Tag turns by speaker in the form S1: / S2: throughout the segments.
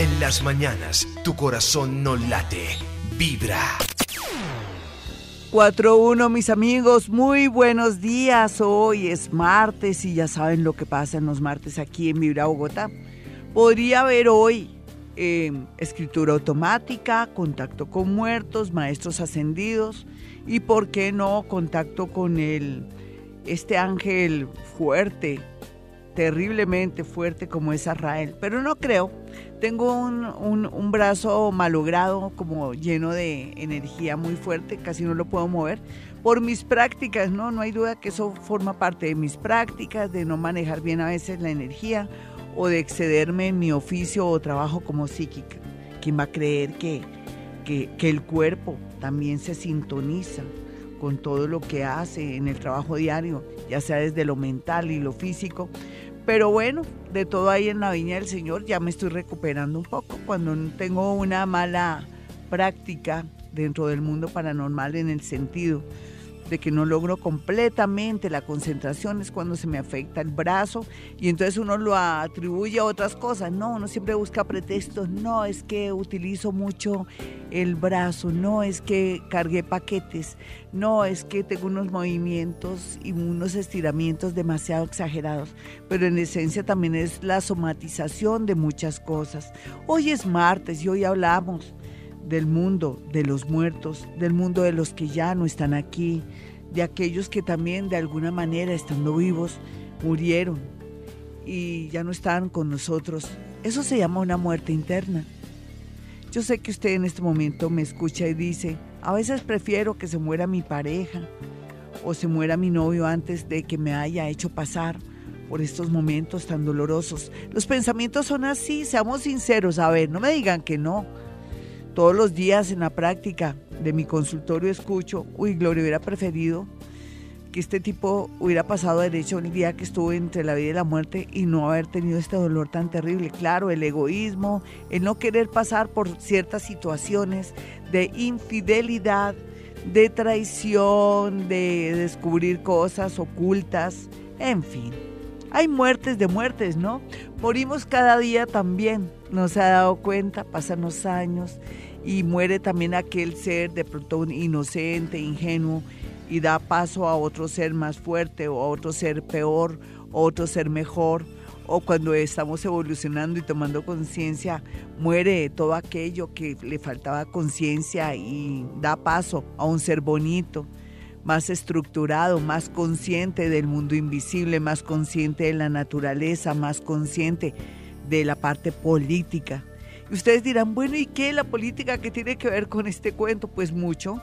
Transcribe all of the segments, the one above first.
S1: En las mañanas, tu corazón no late, vibra.
S2: 4-1, mis amigos, muy buenos días. Hoy es martes y ya saben lo que pasa en los martes aquí en Vibra Bogotá. Podría haber hoy eh, escritura automática, contacto con muertos, maestros ascendidos y, ¿por qué no, contacto con el, este ángel fuerte, terriblemente fuerte como es Israel. Pero no creo. Tengo un, un, brazo malogrado, como lleno de energía muy fuerte, casi no lo puedo mover. Por mis prácticas, ¿no? No hay duda que eso forma parte de mis prácticas, de no manejar bien a veces la energía o de excederme en mi oficio o trabajo como psíquica. ¿Quién va a creer que, que, que el cuerpo también se sintoniza con todo lo que hace en el trabajo diario, ya sea desde lo mental y lo físico? Pero bueno, de todo ahí en la viña del Señor ya me estoy recuperando un poco. Cuando tengo una mala práctica dentro del mundo paranormal en el sentido de que no logro completamente la concentración es cuando se me afecta el brazo y entonces uno lo atribuye a otras cosas. No, uno siempre busca pretextos. No, es que utilizo mucho el brazo. No, es que cargué paquetes. No, es que tengo unos movimientos y unos estiramientos demasiado exagerados. Pero en esencia también es la somatización de muchas cosas. Hoy es martes y hoy hablamos del mundo de los muertos, del mundo de los que ya no están aquí, de aquellos que también de alguna manera estando vivos murieron y ya no están con nosotros. Eso se llama una muerte interna. Yo sé que usted en este momento me escucha y dice, a veces prefiero que se muera mi pareja o se muera mi novio antes de que me haya hecho pasar por estos momentos tan dolorosos. Los pensamientos son así, seamos sinceros, a ver, no me digan que no. Todos los días en la práctica de mi consultorio escucho, uy, Gloria hubiera preferido que este tipo hubiera pasado derecho el día que estuvo entre la vida y la muerte y no haber tenido este dolor tan terrible. Claro, el egoísmo, el no querer pasar por ciertas situaciones de infidelidad, de traición, de descubrir cosas ocultas, en fin. Hay muertes de muertes, ¿no? Morimos cada día también, no se ha dado cuenta, pasan los años y muere también aquel ser de pronto inocente, ingenuo y da paso a otro ser más fuerte o a otro ser peor o otro ser mejor o cuando estamos evolucionando y tomando conciencia, muere todo aquello que le faltaba conciencia y da paso a un ser bonito, más estructurado, más consciente del mundo invisible, más consciente de la naturaleza, más consciente de la parte política. Ustedes dirán, bueno, ¿y qué la política que tiene que ver con este cuento? Pues mucho.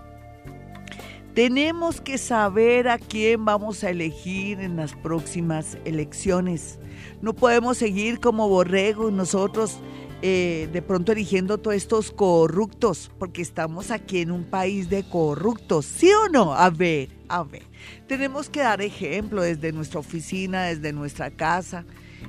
S2: Tenemos que saber a quién vamos a elegir en las próximas elecciones. No podemos seguir como borregos nosotros eh, de pronto eligiendo todos estos corruptos, porque estamos aquí en un país de corruptos, ¿sí o no? A ver, a ver. Tenemos que dar ejemplo desde nuestra oficina, desde nuestra casa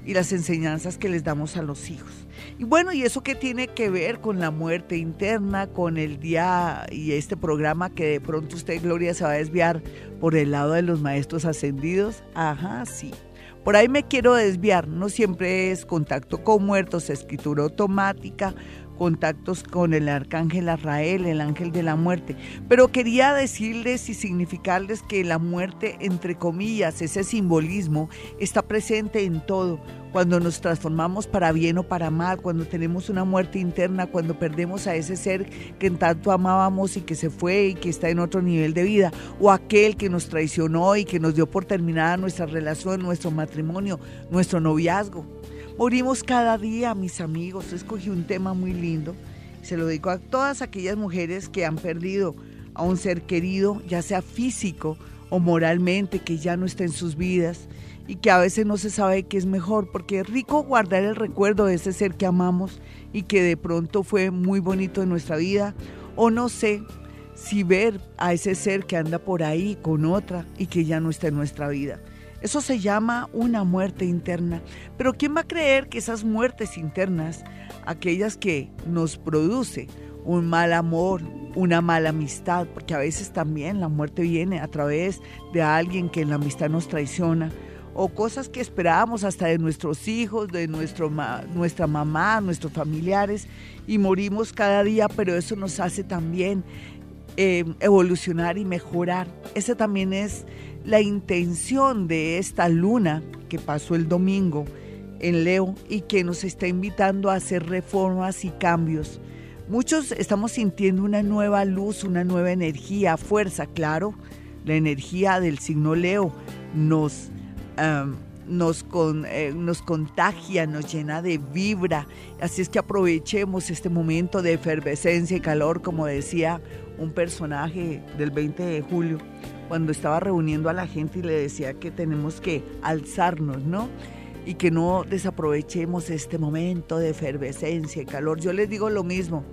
S2: y las enseñanzas que les damos a los hijos. Y bueno, ¿y eso qué tiene que ver con la muerte interna, con el día y este programa que de pronto usted, Gloria, se va a desviar por el lado de los maestros ascendidos? Ajá, sí. Por ahí me quiero desviar, no siempre es contacto con muertos, escritura automática, contactos con el arcángel Arrael, el ángel de la muerte. Pero quería decirles y significarles que la muerte, entre comillas, ese simbolismo, está presente en todo. Cuando nos transformamos para bien o para mal, cuando tenemos una muerte interna, cuando perdemos a ese ser que tanto amábamos y que se fue y que está en otro nivel de vida, o aquel que nos traicionó y que nos dio por terminada nuestra relación, nuestro matrimonio, nuestro noviazgo. Morimos cada día, mis amigos. Escogí un tema muy lindo. Se lo digo a todas aquellas mujeres que han perdido a un ser querido, ya sea físico o moralmente, que ya no está en sus vidas y que a veces no se sabe qué es mejor, porque es rico guardar el recuerdo de ese ser que amamos y que de pronto fue muy bonito en nuestra vida, o no sé si ver a ese ser que anda por ahí con otra y que ya no está en nuestra vida. Eso se llama una muerte interna. Pero ¿quién va a creer que esas muertes internas, aquellas que nos produce un mal amor, una mala amistad, porque a veces también la muerte viene a través de alguien que en la amistad nos traiciona, o cosas que esperábamos hasta de nuestros hijos, de nuestro, nuestra mamá, nuestros familiares, y morimos cada día, pero eso nos hace también eh, evolucionar y mejorar. Esa también es la intención de esta luna que pasó el domingo en Leo y que nos está invitando a hacer reformas y cambios. Muchos estamos sintiendo una nueva luz, una nueva energía, fuerza, claro. La energía del signo Leo nos, nos, eh, nos contagia, nos llena de vibra. Así es que aprovechemos este momento de efervescencia y calor, como decía un personaje del 20 de julio, cuando estaba reuniendo a la gente y le decía que tenemos que alzarnos, ¿no? y que no desaprovechemos este momento de efervescencia y calor. Yo les digo lo mismo,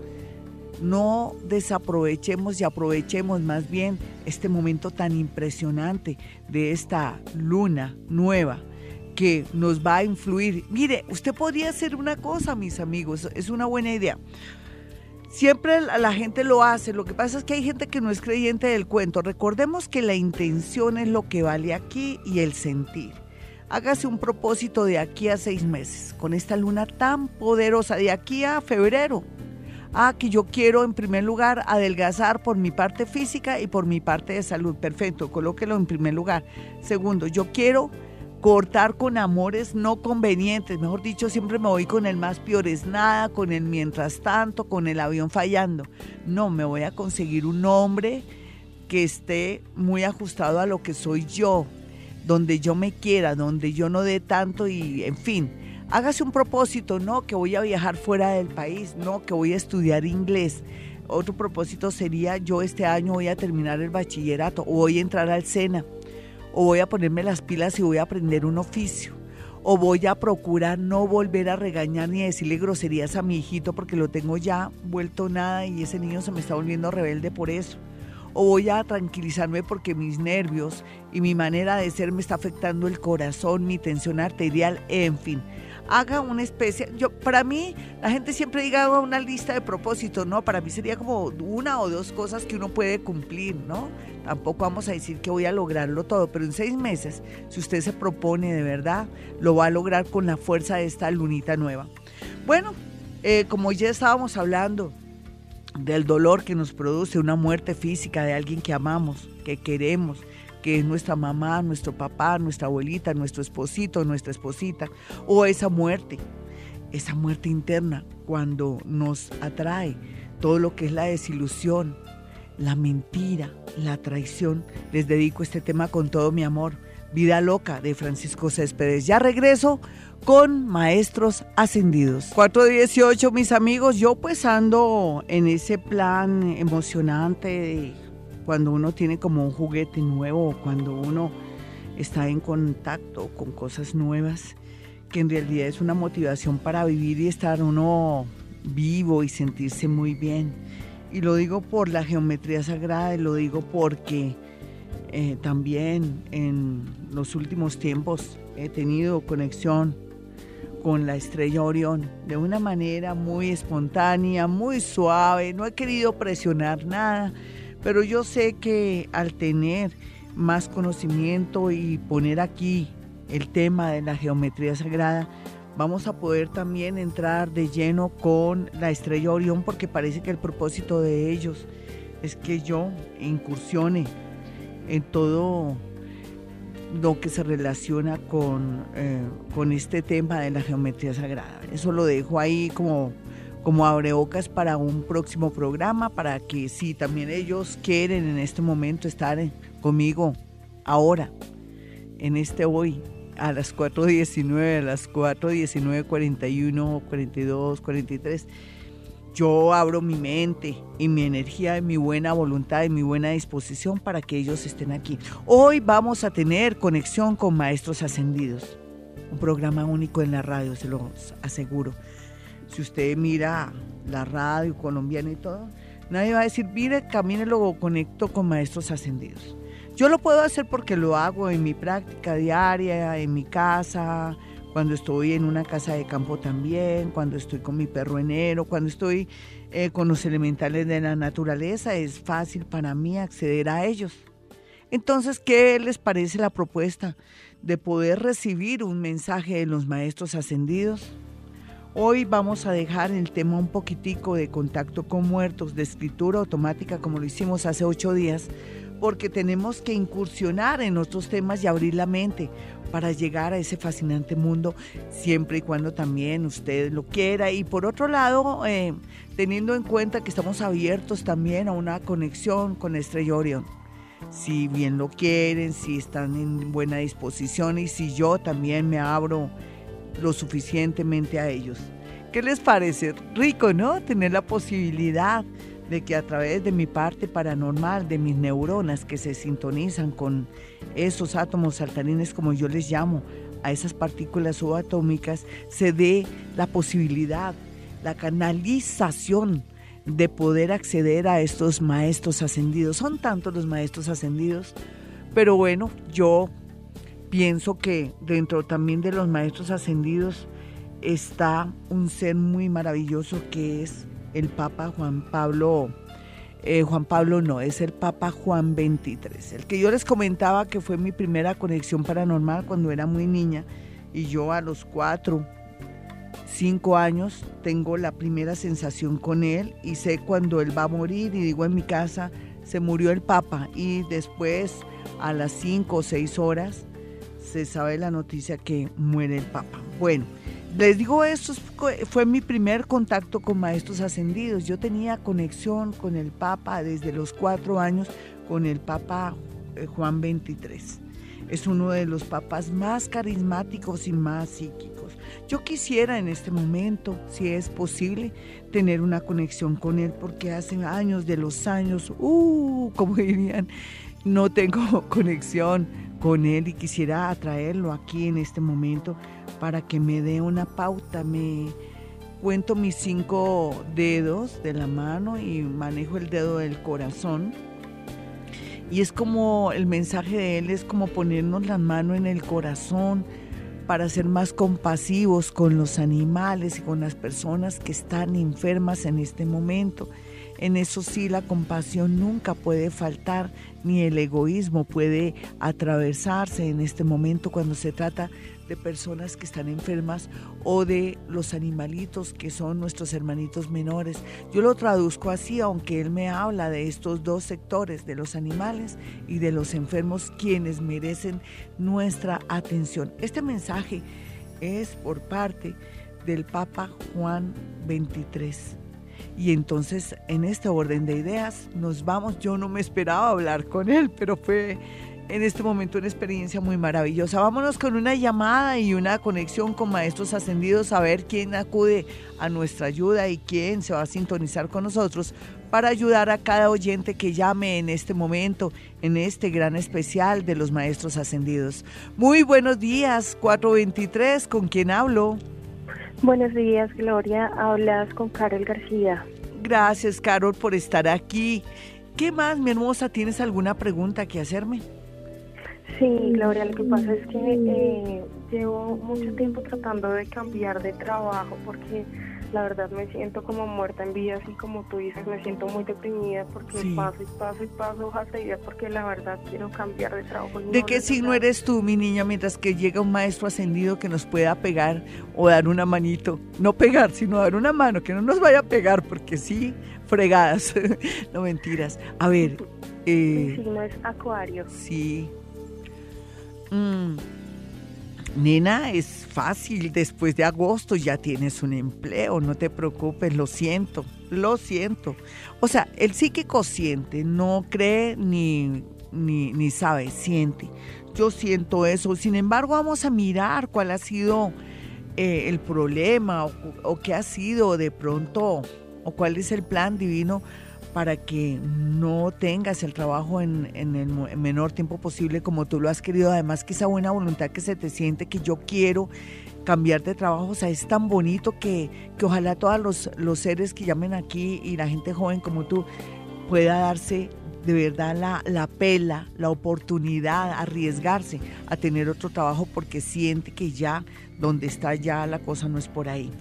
S2: no desaprovechemos y aprovechemos más bien este momento tan impresionante de esta luna nueva que nos va a influir. Mire, usted podría hacer una cosa, mis amigos, es una buena idea. Siempre la gente lo hace, lo que pasa es que hay gente que no es creyente del cuento. Recordemos que la intención es lo que vale aquí y el sentir. Hágase un propósito de aquí a seis meses, con esta luna tan poderosa, de aquí a febrero. Ah, que yo quiero en primer lugar adelgazar por mi parte física y por mi parte de salud. Perfecto, colóquelo en primer lugar. Segundo, yo quiero cortar con amores no convenientes. Mejor dicho, siempre me voy con el más peor es nada, con el mientras tanto, con el avión fallando. No, me voy a conseguir un hombre que esté muy ajustado a lo que soy yo, donde yo me quiera, donde yo no dé tanto y, en fin, hágase un propósito, no que voy a viajar fuera del país, no que voy a estudiar inglés. Otro propósito sería yo este año voy a terminar el bachillerato o voy a entrar al SENA o voy a ponerme las pilas y voy a aprender un oficio o voy a procurar no volver a regañar ni a decirle groserías a mi hijito porque lo tengo ya vuelto nada y ese niño se me está volviendo rebelde por eso o voy a tranquilizarme porque mis nervios y mi manera de ser me está afectando el corazón, mi tensión arterial, en fin. Haga una especie, yo para mí la gente siempre diga una lista de propósitos, no, para mí sería como una o dos cosas que uno puede cumplir, ¿no? Tampoco vamos a decir que voy a lograrlo todo, pero en seis meses, si usted se propone de verdad, lo va a lograr con la fuerza de esta lunita nueva. Bueno, eh, como ya estábamos hablando del dolor que nos produce una muerte física de alguien que amamos, que queremos, que es nuestra mamá, nuestro papá, nuestra abuelita, nuestro esposito, nuestra esposita, o esa muerte, esa muerte interna, cuando nos atrae todo lo que es la desilusión, la mentira, la traición. Les dedico este tema con todo mi amor. Vida Loca de Francisco Céspedes. Ya regreso con Maestros Ascendidos. 418, mis amigos, yo pues ando en ese plan emocionante de cuando uno tiene como un juguete nuevo, cuando uno está en contacto con cosas nuevas, que en realidad es una motivación para vivir y estar uno vivo y sentirse muy bien. Y lo digo por la geometría sagrada, y lo digo porque eh, también en los últimos tiempos he tenido conexión con la estrella Orión de una manera muy espontánea, muy suave. No he querido presionar nada, pero yo sé que al tener más conocimiento y poner aquí el tema de la geometría sagrada, vamos a poder también entrar de lleno con la estrella Orión porque parece que el propósito de ellos es que yo incursione en todo lo que se relaciona con, eh, con este tema de la geometría sagrada. Eso lo dejo ahí como, como abrebocas para un próximo programa, para que si también ellos quieren en este momento estar conmigo ahora, en este hoy, a las 4.19, a las 4.19, 41, 42, 43 yo abro mi mente y mi energía y mi buena voluntad y mi buena disposición para que ellos estén aquí. Hoy vamos a tener conexión con maestros ascendidos. Un programa único en la radio, se los aseguro. Si usted mira la radio colombiana y todo, nadie va a decir, mire, camine, lo conecto con maestros ascendidos. Yo lo puedo hacer porque lo hago en mi práctica diaria, en mi casa, cuando estoy en una casa de campo también, cuando estoy con mi perro enero, cuando estoy eh, con los elementales de la naturaleza, es fácil para mí acceder a ellos. Entonces, ¿qué les parece la propuesta de poder recibir un mensaje de los maestros ascendidos? Hoy vamos a dejar el tema un poquitico de contacto con muertos, de escritura automática, como lo hicimos hace ocho días, porque tenemos que incursionar en otros temas y abrir la mente para llegar a ese fascinante mundo, siempre y cuando también usted lo quiera. Y por otro lado, eh, teniendo en cuenta que estamos abiertos también a una conexión con Estrella Orión. Si bien lo quieren, si están en buena disposición y si yo también me abro lo suficientemente a ellos. ¿Qué les parece? Rico, ¿no? Tener la posibilidad de que a través de mi parte paranormal, de mis neuronas que se sintonizan con esos átomos saltarines, como yo les llamo, a esas partículas subatómicas, se dé la posibilidad, la canalización de poder acceder a estos maestros ascendidos. Son tantos los maestros ascendidos, pero bueno, yo pienso que dentro también de los maestros ascendidos está un ser muy maravilloso que es el Papa Juan Pablo. Eh, Juan Pablo no, es el Papa Juan 23, el que yo les comentaba que fue mi primera conexión paranormal cuando era muy niña y yo a los cuatro, cinco años tengo la primera sensación con él y sé cuando él va a morir y digo en mi casa se murió el Papa y después a las cinco o seis horas se sabe la noticia que muere el Papa. Bueno, les digo esto, fue mi primer contacto con maestros ascendidos. Yo tenía conexión con el Papa desde los cuatro años, con el Papa eh, Juan XXIII. Es uno de los papas más carismáticos y más psíquicos. Yo quisiera en este momento, si es posible, tener una conexión con él, porque hace años de los años, uh, como dirían, no tengo conexión con él y quisiera atraerlo aquí en este momento para que me dé una pauta. Me cuento mis cinco dedos de la mano y manejo el dedo del corazón. Y es como el mensaje de él es como ponernos la mano en el corazón para ser más compasivos con los animales y con las personas que están enfermas en este momento. En eso sí, la compasión nunca puede faltar, ni el egoísmo puede atravesarse en este momento cuando se trata de personas que están enfermas o de los animalitos que son nuestros hermanitos menores. Yo lo traduzco así, aunque él me habla de estos dos sectores, de los animales y de los enfermos, quienes merecen nuestra atención. Este mensaje es por parte del Papa Juan 23 y entonces en este orden de ideas nos vamos. Yo no me esperaba hablar con él, pero fue en este momento una experiencia muy maravillosa. Vámonos con una llamada y una conexión con maestros ascendidos a ver quién acude a nuestra ayuda y quién se va a sintonizar con nosotros para ayudar a cada oyente que llame en este momento, en este gran especial de los maestros ascendidos. Muy buenos días, 423, ¿con quién hablo?
S3: Buenos días, Gloria. Hablas con Carol García.
S2: Gracias, Carol, por estar aquí. ¿Qué más, mi hermosa? ¿Tienes alguna pregunta que hacerme?
S3: Sí, Gloria, lo que pasa es que eh, llevo mucho tiempo tratando de cambiar de trabajo porque la verdad me siento como muerta en vida, así como tú dices, me siento muy deprimida porque paso y paso y paso hojas de vida porque la verdad quiero cambiar de trabajo.
S2: ¿De qué signo eres tú, mi niña, mientras que llega un maestro ascendido que nos pueda pegar o dar una manito? No pegar, sino dar una mano, que no nos vaya a pegar porque sí, fregadas, no mentiras. A ver.
S3: Eh, Mi signo es Acuario.
S2: Sí. Mm. Nena, es fácil, después de agosto ya tienes un empleo, no te preocupes, lo siento, lo siento. O sea, el psíquico siente, no cree ni, ni, sabe, siente. Yo siento eso, sin embargo vamos a mirar cuál ha sido eh, el problema o, o qué ha sido de pronto o cuál es el plan divino para que no tengas el trabajo en, el menor tiempo posible como tú lo has querido. Además que esa buena voluntad que se te siente que yo quiero cambiar de trabajo, o sea, es tan bonito que, ojalá todos los, los seres que llamen aquí y la gente joven como tú pueda darse de verdad la, la, pela, la oportunidad, arriesgarse a tener otro trabajo porque siente que ya donde está ya la cosa no es por ahí.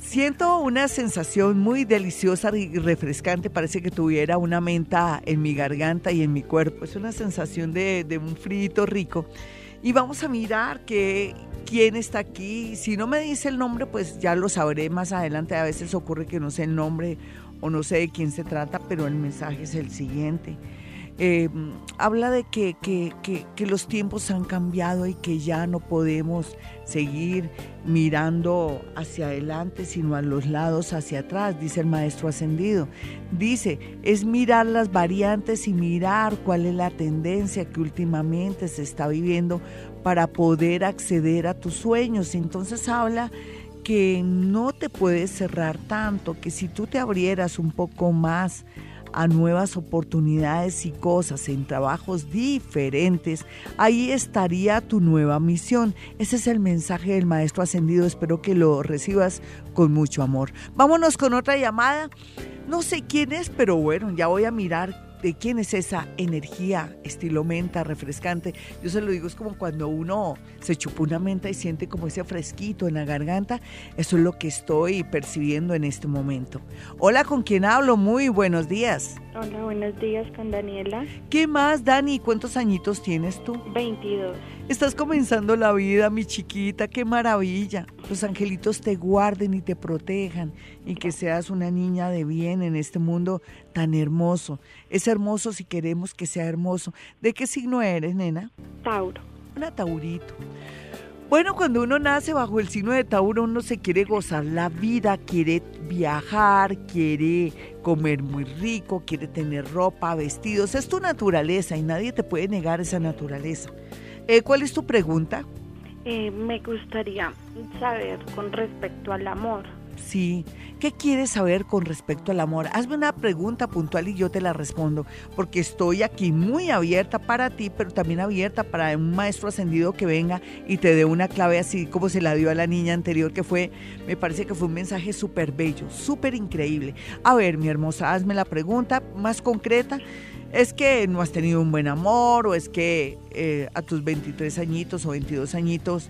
S2: Siento una sensación muy deliciosa y refrescante. Parece que tuviera una menta en mi garganta y en mi cuerpo. Es una sensación de, de un frito rico. Y vamos a mirar que, quién está aquí. Si no me dice el nombre, pues ya lo sabré más adelante. A veces ocurre que no sé el nombre o no sé de quién se trata, pero el mensaje es el siguiente. Eh, habla de que, que, que, los tiempos han cambiado y que ya no podemos seguir mirando hacia adelante, sino a los lados hacia atrás, dice el maestro ascendido. Dice, es mirar las variantes y mirar cuál es la tendencia que últimamente se está viviendo para poder acceder a tus sueños. Entonces habla que no te puedes cerrar tanto, que si tú te abrieras un poco más, a nuevas oportunidades y cosas en trabajos diferentes, ahí estaría tu nueva misión. Ese es el mensaje del Maestro Ascendido. Espero que lo recibas con mucho amor. Vámonos con otra llamada. No sé quién es, pero bueno, ya voy a mirar de quién es esa energía estilo menta, refrescante. Yo se lo digo, es como cuando uno se chupa una menta y siente como ese fresquito en la garganta. Eso es lo que estoy percibiendo en este momento. Hola, ¿con quién hablo? Muy buenos días.
S3: Hola, buenos días con Daniela.
S2: ¿Qué más, Dani? ¿Cuántos añitos tienes tú?
S3: 22.
S2: Estás comenzando la vida, mi chiquita, qué maravilla. Los angelitos te guarden y te protejan y que seas una niña de bien en este mundo tan hermoso. Es hermoso si queremos que sea hermoso. ¿De qué signo eres, nena?
S3: Tauro.
S2: Una taurito. Bueno, cuando uno nace bajo el signo de Tauro, uno se quiere gozar la vida, quiere viajar, quiere comer muy rico, quiere tener ropa, vestidos. Es tu naturaleza y nadie te puede negar esa naturaleza. Eh, ¿Cuál es tu pregunta?
S3: Eh, me gustaría saber con respecto al amor.
S2: Sí. ¿Qué quieres saber con respecto al amor? Hazme una pregunta puntual y yo te la respondo, porque estoy aquí muy abierta para ti, pero también abierta para un maestro ascendido que venga y te dé una clave así como se la dio a la niña anterior, que fue, me parece que fue un mensaje súper bello, súper increíble. A ver, mi hermosa, hazme la pregunta más concreta. ¿Es que no has tenido un buen amor o es que eh, a tus 23 añitos o 22 añitos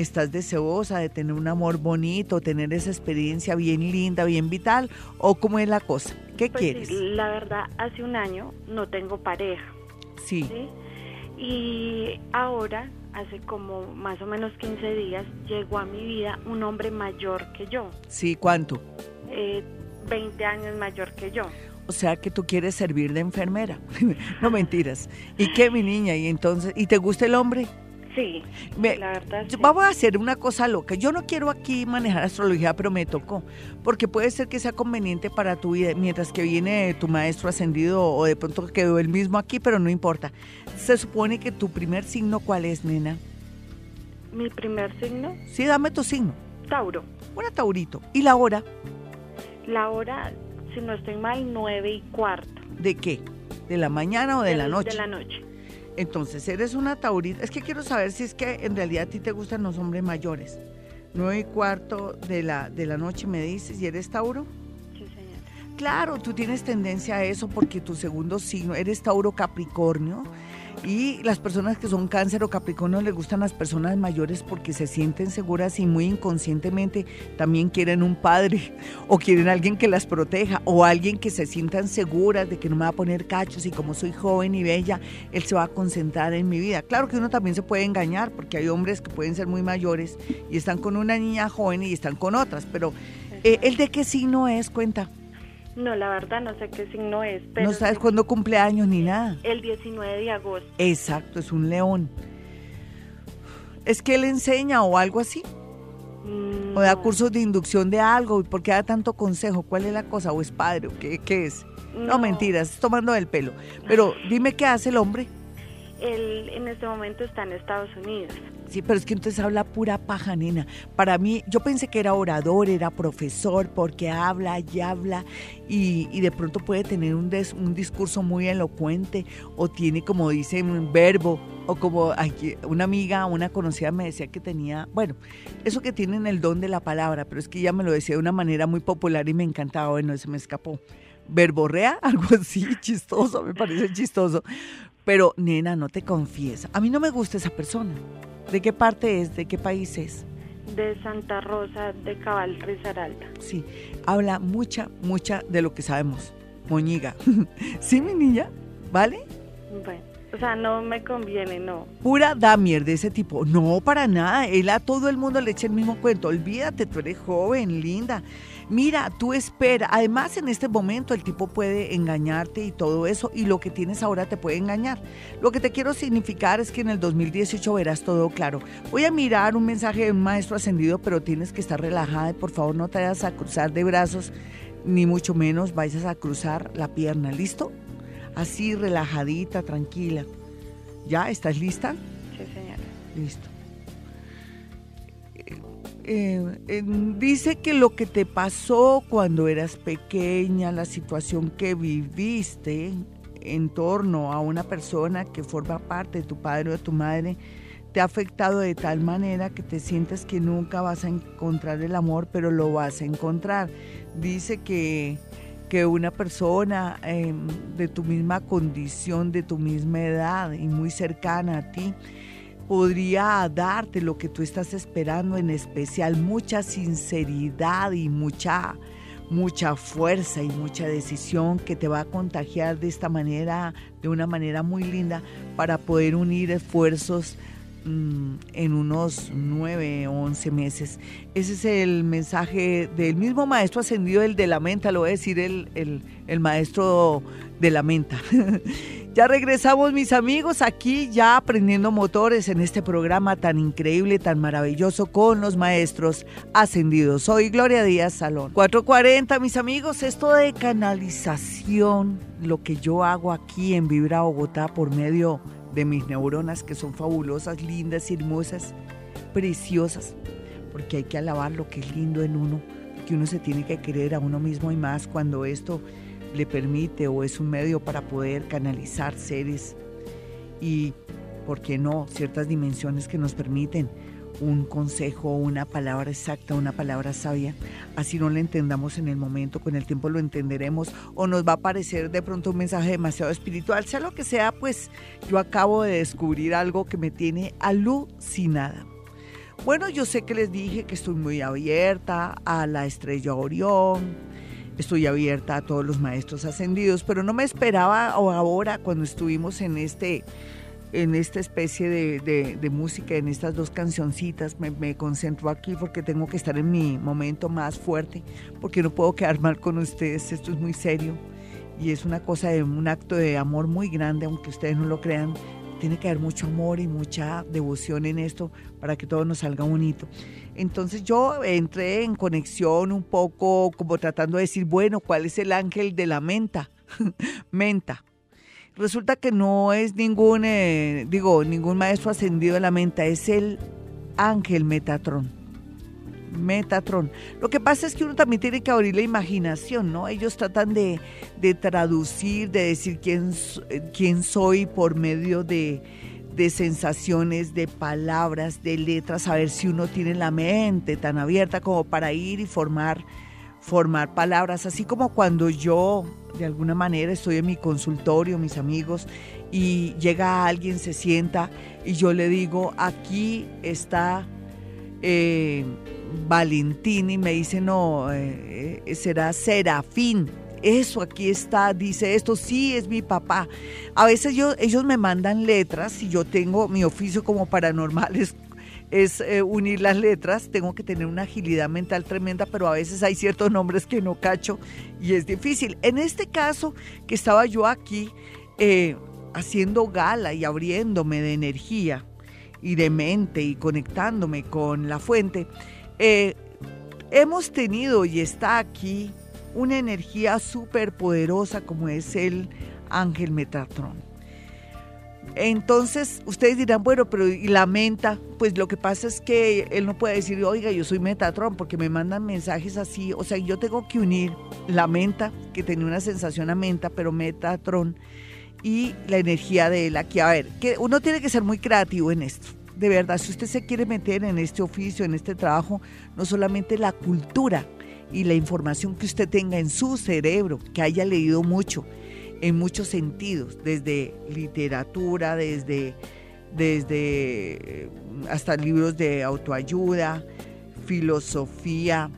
S2: estás deseosa de tener un amor bonito, tener esa experiencia bien linda, bien vital, o cómo es la cosa? ¿Qué
S3: pues
S2: quieres?
S3: la verdad, hace un año no tengo pareja.
S2: Sí.
S3: Y ahora, hace como más o menos 15 días, llegó a mi vida un hombre mayor que yo.
S2: Sí, ¿cuánto?
S3: Eh, 20 años mayor que yo.
S2: O sea que tú quieres servir de enfermera. no mentiras. ¿Y qué, mi niña? ¿Y entonces, ¿y te gusta el hombre?
S3: Sí, la verdad.
S2: Vamos a hacer una cosa loca. Yo no quiero aquí manejar astrología, pero me tocó. Porque puede ser que sea conveniente para tu vida, mientras que viene tu maestro ascendido o de pronto quedó el mismo aquí, pero no importa. Se supone que tu primer signo, ¿cuál es, nena?
S3: ¿Mi primer signo?
S2: Sí, dame tu signo.
S3: Tauro.
S2: Una Taurito. ¿Y la hora?
S3: La hora, si no estoy mal, nueve y cuarto.
S2: ¿De qué? ¿De la mañana o de, la noche?
S3: De la noche.
S2: Entonces, eres una taurita. Es que quiero saber si es que en realidad a ti te gustan los hombres mayores. Nueve y cuarto de la, de la noche me dices, ¿y eres Tauro?
S3: Sí, señor.
S2: Claro, tú tienes tendencia a eso porque tu segundo signo, eres Tauro Capricornio y las personas que son cáncer o capricornio les gustan las personas mayores porque se sienten seguras y muy inconscientemente también quieren un padre o quieren alguien que las proteja o alguien que se sientan seguras de que no me va a poner cachos y como soy joven y bella, él se va a concentrar en mi vida. Claro que uno también se puede engañar porque hay hombres que pueden ser muy mayores y están con una niña joven y están con otras, pero eh, ¿el de qué signo es? Cuenta.
S3: No, la verdad no sé qué signo es.
S2: no sabes cuándo cumpleaños ni nada.
S3: El 19 de agosto.
S2: Exacto, es un león. ¿Es que él enseña o algo así? ¿O da cursos de inducción de algo? ¿Por qué da tanto consejo? ¿Cuál es la cosa? ¿O es padre? ¿O qué, qué es? No, mentiras, es tomando el pelo. Pero dime qué hace el hombre.
S3: Él en este momento está en Estados Unidos.
S2: Sí, pero es que entonces habla pura paja, nena. Para mí, yo pensé que era orador, era profesor, porque habla y habla y, de pronto puede tener un, un discurso muy elocuente o tiene, como dicen, un verbo o como una amiga, una conocida me decía que tenía, bueno, eso que tienen el don de la palabra, pero es que ella me lo decía de una manera muy popular y me encantaba, bueno, se me escapó. Verborrea, algo así, chistoso, me parece chistoso. Pero, nena, no te confiesa. A mí no me gusta esa persona. ¿De qué parte es? ¿De qué país es?
S3: De Santa Rosa de Cabal Risaralda.
S2: Sí, habla mucha, mucha de lo que sabemos. Moñiga. ¿Sí, mi niña? ¿Vale?
S3: Bueno. O sea, no me conviene, no.
S2: Pura damier de ese tipo. No, para nada. Él a todo el mundo le echa el mismo cuento. Olvídate, tú eres joven, linda. Mira, tú espera. Además, en este momento el tipo puede engañarte y todo eso. Y lo que tienes ahora te puede engañar. Lo que te quiero significar es que en el 2018 verás todo claro. Voy a mirar un mensaje de un maestro ascendido, pero tienes que estar relajada. Por favor, no te vayas a cruzar de brazos, ni mucho menos vayas a cruzar la pierna. ¿Listo? así relajadita, tranquila. ¿Ya? ¿Estás lista?
S3: Sí, señora.
S2: Listo. Eh, eh, dice que lo que te pasó cuando eras pequeña, la situación que viviste en torno a una persona que forma parte de tu padre o de tu madre, te ha afectado de tal manera que te sientes que nunca vas a encontrar el amor, pero lo vas a encontrar. Dice que que una persona em, de tu misma condición, de tu misma edad y muy cercana a ti, podría darte lo que tú estás esperando, en especial mucha sinceridad y mucha, mucha fuerza y mucha decisión que te va a contagiar de esta manera, de una manera muy linda, para poder unir esfuerzos Mm, en unos nueve o once meses. Ese es el mensaje del mismo maestro ascendido, el de la menta, lo voy a decir el, el, maestro de la menta. ya regresamos mis amigos aquí ya aprendiendo motores en este programa tan increíble, tan maravilloso con los maestros ascendidos. Soy Gloria Díaz Salón. 440 mis amigos, esto de canalización, lo que yo hago aquí en Vibra Bogotá por medio de mis neuronas que son fabulosas, lindas, hermosas, preciosas, porque hay que alabar lo que es lindo en uno, que uno se tiene que querer a uno mismo y más cuando esto le permite o es un medio para poder canalizar seres y, ¿por qué no?, ciertas dimensiones que nos permiten un consejo, una palabra exacta, una palabra sabia, así no la entendamos en el momento, con el tiempo lo entenderemos o nos va a parecer de pronto un mensaje demasiado espiritual, sea lo que sea, pues yo acabo de descubrir algo que me tiene alucinada. Bueno, yo sé que les dije que estoy muy abierta a la estrella Orión, estoy abierta a todos los maestros ascendidos, pero no me esperaba ahora cuando estuvimos en este en esta especie de, música, en estas dos cancioncitas, me, concentro aquí porque tengo que estar en mi momento más fuerte, porque no puedo quedar mal con ustedes, esto es muy serio y es una cosa de un acto de amor muy grande, aunque ustedes no lo crean, tiene que haber mucho amor y mucha devoción en esto para que todo nos salga bonito. Entonces yo entré en conexión un poco como tratando de decir, bueno, ¿cuál es el ángel de la menta? menta resulta que no es ningún, eh, digo, ningún maestro ascendido de la menta, es el ángel Metatron. Metatron. Lo que pasa es que uno también tiene que abrir la imaginación, ¿no? Ellos tratan de, traducir, de decir quién, quién soy por medio de, de sensaciones, de palabras, de letras, a ver si uno tiene la mente tan abierta como para ir y formar formar palabras, así como cuando yo de alguna manera estoy en mi consultorio, mis amigos, y llega alguien, se sienta y yo le digo, aquí está eh, Valentín y me dice, no, eh, será Serafín. Eso aquí está, dice esto, sí es mi papá. A veces yo, ellos me mandan letras y yo tengo mi oficio como paranormal, es eh, unir las letras, tengo que tener una agilidad mental tremenda, pero a veces hay ciertos nombres que no cacho y es difícil. En este caso, que estaba yo aquí eh, haciendo gala y abriéndome de energía y de mente y conectándome con la fuente, eh, hemos tenido y está aquí una energía súper poderosa como es el ángel Metatron. Entonces, ustedes dirán, bueno, pero ¿y la menta? Pues lo que pasa es que él no puede decir, oiga, yo soy Metatron, porque me mandan mensajes así. O sea, yo tengo que unir la menta, que tenía una sensación a menta, pero Metatron, y la energía de él aquí. A ver, que uno tiene que ser muy creativo en esto. De verdad, si usted se quiere meter en este oficio, en este trabajo, no solamente la cultura y la información que usted tenga en su cerebro, que haya leído mucho, en muchos sentidos, desde literatura, desde, desde eh, hasta libros de autoayuda, filosofía,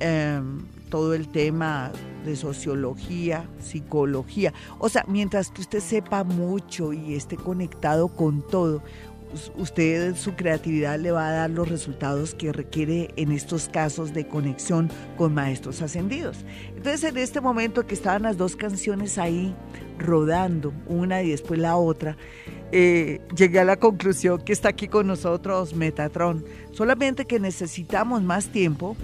S2: em, todo el tema de sociología, psicología. O sea, mientras que usted sepa mucho y esté conectado con todo, usted su creatividad le va a dar los resultados que requiere en estos casos de conexión con maestros ascendidos. Entonces en este momento que estaban las dos canciones ahí rodando, una y después la otra, eh, llegué a la conclusión que está aquí con nosotros Metatron. Solamente que necesitamos más tiempo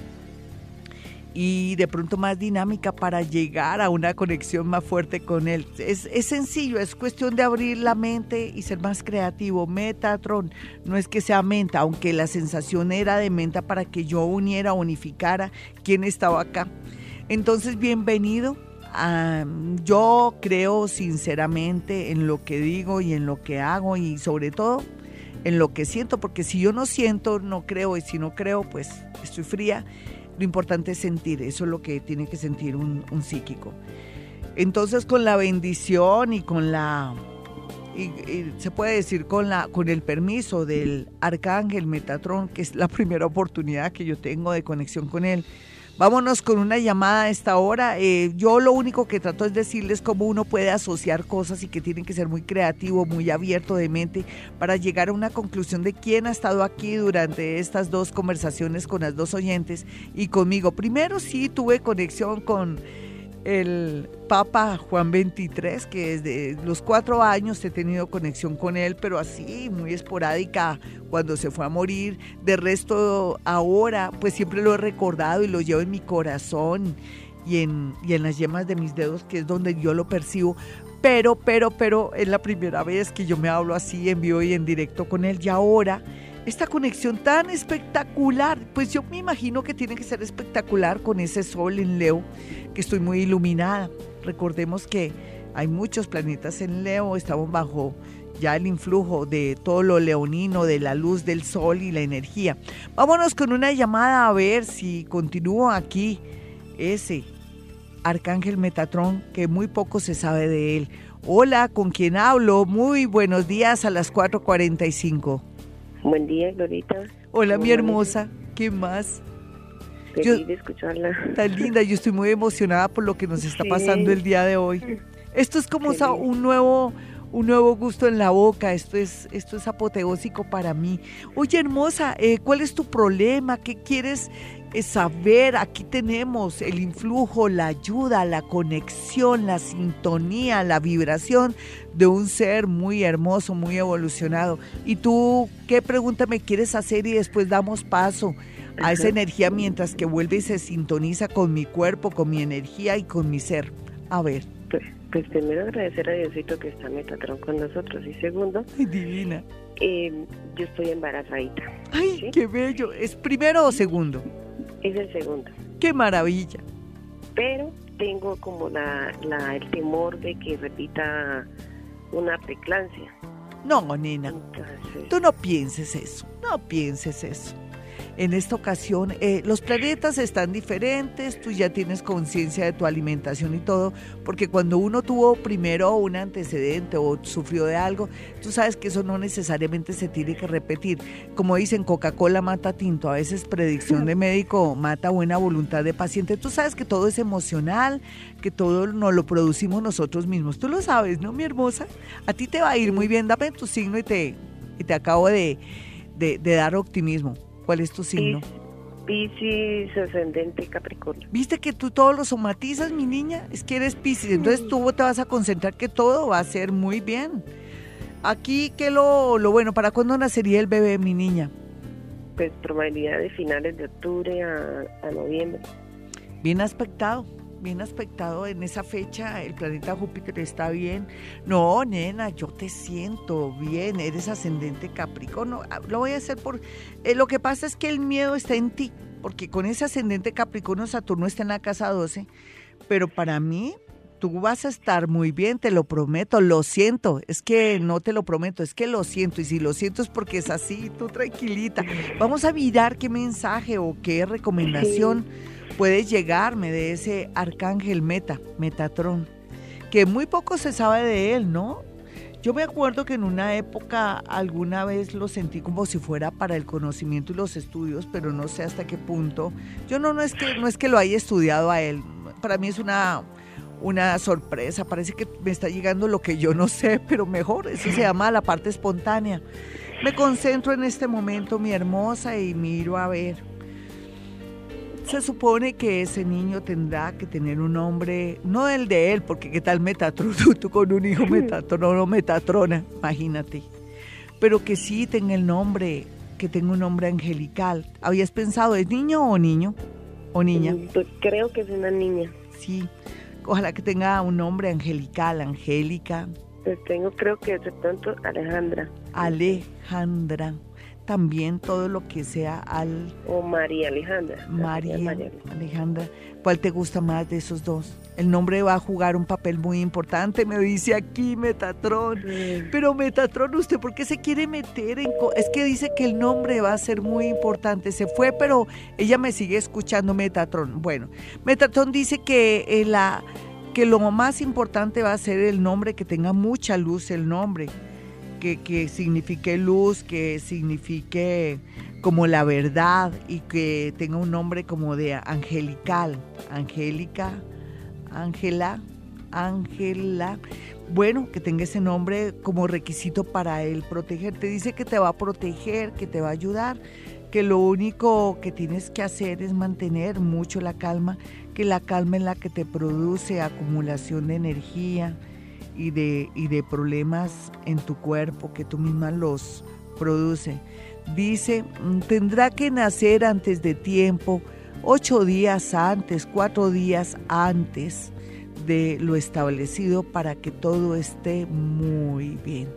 S2: y de pronto más dinámica para llegar a una conexión más fuerte con él. Es, sencillo, es cuestión de abrir la mente y ser más creativo. Metatron, no es que sea menta, aunque la sensación era de menta para que yo uniera, unificara quién estaba acá. Entonces, bienvenido. yo creo sinceramente en lo que digo y en lo que hago y sobre todo en lo que siento, porque si yo no siento, no creo y si no creo, pues estoy fría lo importante es sentir, eso es lo que tiene que sentir un, psíquico. Entonces con la bendición y con la, se puede decir con, la, con el permiso del arcángel Metatrón, que es la primera oportunidad que yo tengo de conexión con él, Vámonos con una llamada a esta hora. Eh, yo lo único que trato es decirles cómo uno puede asociar cosas y que tienen que ser muy creativo, muy abierto de mente para llegar a una conclusión de quién ha estado aquí durante estas dos conversaciones con las dos oyentes y conmigo. Primero sí tuve conexión con el Papa Juan XXIII, que desde los cuatro años he tenido conexión con él, pero así, muy esporádica, cuando se fue a morir. De resto, ahora, pues siempre lo he recordado y lo llevo en mi corazón y en, y en las yemas de mis dedos, que es donde yo lo percibo. Pero, pero, pero, es la primera vez que yo me hablo así en vivo y en directo con él. Y ahora esta conexión tan espectacular, pues yo me imagino que tiene que ser espectacular con ese sol en Leo, que estoy muy iluminada. Recordemos que hay muchos planetas en Leo, estamos bajo ya el influjo de todo lo leonino, de la luz del sol y la energía. Vámonos con una llamada a ver si continúo aquí ese Arcángel Metatrón, que muy poco se sabe de él. Hola, ¿con quién hablo? Muy buenos días a las 4.45.
S4: Buen día, Glorita.
S2: Hola, mi hermosa. ¿Qué más?
S4: Feliz de escucharla.
S2: Tan linda, yo estoy muy emocionada por lo que nos está pasando el día de hoy. Esto es como un nuevo un nuevo gusto en la boca, esto es, esto es apoteósico para mí. Oye, hermosa, eh, ¿cuál es tu problema? ¿Qué quieres eh, saber? Aquí tenemos el influjo, la ayuda, la conexión, la sintonía, la vibración de un ser muy hermoso, muy evolucionado. ¿Y tú qué pregunta me quieres hacer y después damos paso? a esa energía mientras que vuelve y se sintoniza con mi cuerpo, con mi energía y con mi ser. A ver.
S4: Pues, pues primero agradecer a Diosito que está Metatron con nosotros y segundo.
S2: Divina.
S4: Eh, yo estoy embarazadita.
S2: Ay, qué bello. ¿Es primero o segundo?
S4: Es el segundo.
S2: Qué maravilla.
S4: Pero tengo como la, la el temor de que repita una preclancia.
S2: No, nena. Tú no pienses eso. No pienses eso en esta ocasión eh, los planetas están diferentes, tú ya tienes conciencia de tu alimentación y todo, porque cuando uno tuvo primero un antecedente o sufrió de algo, tú sabes que eso no necesariamente se tiene que repetir. Como dicen, Coca-Cola mata tinto, a veces predicción de médico mata buena voluntad de paciente. Tú sabes que todo es emocional, que todo nos lo producimos nosotros mismos. Tú lo sabes, ¿no, mi hermosa? A ti te va a ir muy bien, dame tu signo y te, y te acabo de, de dar optimismo. ¿Cuál es tu signo?
S4: Piscis ascendente Capricornio.
S2: ¿Viste que tú todo lo somatizas, mi niña? Es que eres Piscis, entonces tú te vas a concentrar que todo va a ser muy bien. Aquí, ¿qué lo, lo bueno? ¿Para cuándo nacería el bebé, mi niña?
S4: Pues probabilidad de finales de octubre a, a noviembre.
S2: Bien aspectado bien aspectado en esa fecha, el planeta Júpiter está bien. No, nena, yo te siento bien, eres ascendente Capricornio. Ah, lo voy a hacer por... Eh, lo que pasa es que el miedo está en ti, porque con ese ascendente Capricornio Saturno está en la casa 12, pero para mí tú vas a estar muy bien, te lo prometo, lo siento, es que no te lo prometo, es que lo siento, y si lo siento es porque es así, tú tranquilita. Vamos a mirar qué mensaje o qué recomendación puede llegarme de ese arcángel Meta, Metatron, que muy poco se sabe de él, ¿no? Yo me acuerdo que en una época alguna vez lo sentí como si fuera para el conocimiento y los estudios, pero no sé hasta qué punto. Yo no, no es que no es que lo haya estudiado a él. Para mí es una una sorpresa, parece que me está llegando lo que yo no sé, pero mejor, eso se llama la parte espontánea. Me concentro en este momento, mi hermosa, y miro a ver. Se supone que ese niño tendrá que tener un nombre, no el de él, porque qué tal Metatron, tú, con un hijo Metatron o Metatrona, imagínate. Pero que sí tenga el nombre, que tenga un nombre angelical. ¿Habías pensado, es niño o niño? ¿O niña? Mm,
S4: pues creo que es una niña.
S2: Sí, ojalá que tenga un nombre angelical, angélica.
S4: Pues tengo, creo que de pronto Alejandra.
S2: Alejandra. También todo lo que sea al...
S4: O María Alejandra.
S2: María, Alejandra. ¿Cuál te gusta más de esos dos? El nombre va a jugar un papel muy importante, me dice aquí Metatron. Pero Metatron, ¿usted por qué se quiere meter en...? Es que dice que el nombre va a ser muy importante. Se fue, pero ella me sigue escuchando Metatron. Bueno, Metatron dice que eh, la que lo más importante va a ser el nombre, que tenga mucha luz el nombre, que, que signifique luz, que signifique como la verdad y que tenga un nombre como de angelical, angélica, Ángela, Ángela. Bueno, que tenga ese nombre como requisito para él proteger. Te dice que te va a proteger, que te va a ayudar, que lo único que tienes que hacer es mantener mucho la calma que la calma es la que te produce acumulación de energía y de, y de problemas en tu cuerpo, que tú misma los produce. Dice, mm, tendrá que nacer antes de tiempo, ocho días antes, cuatro días antes de lo establecido para que todo esté muy bien.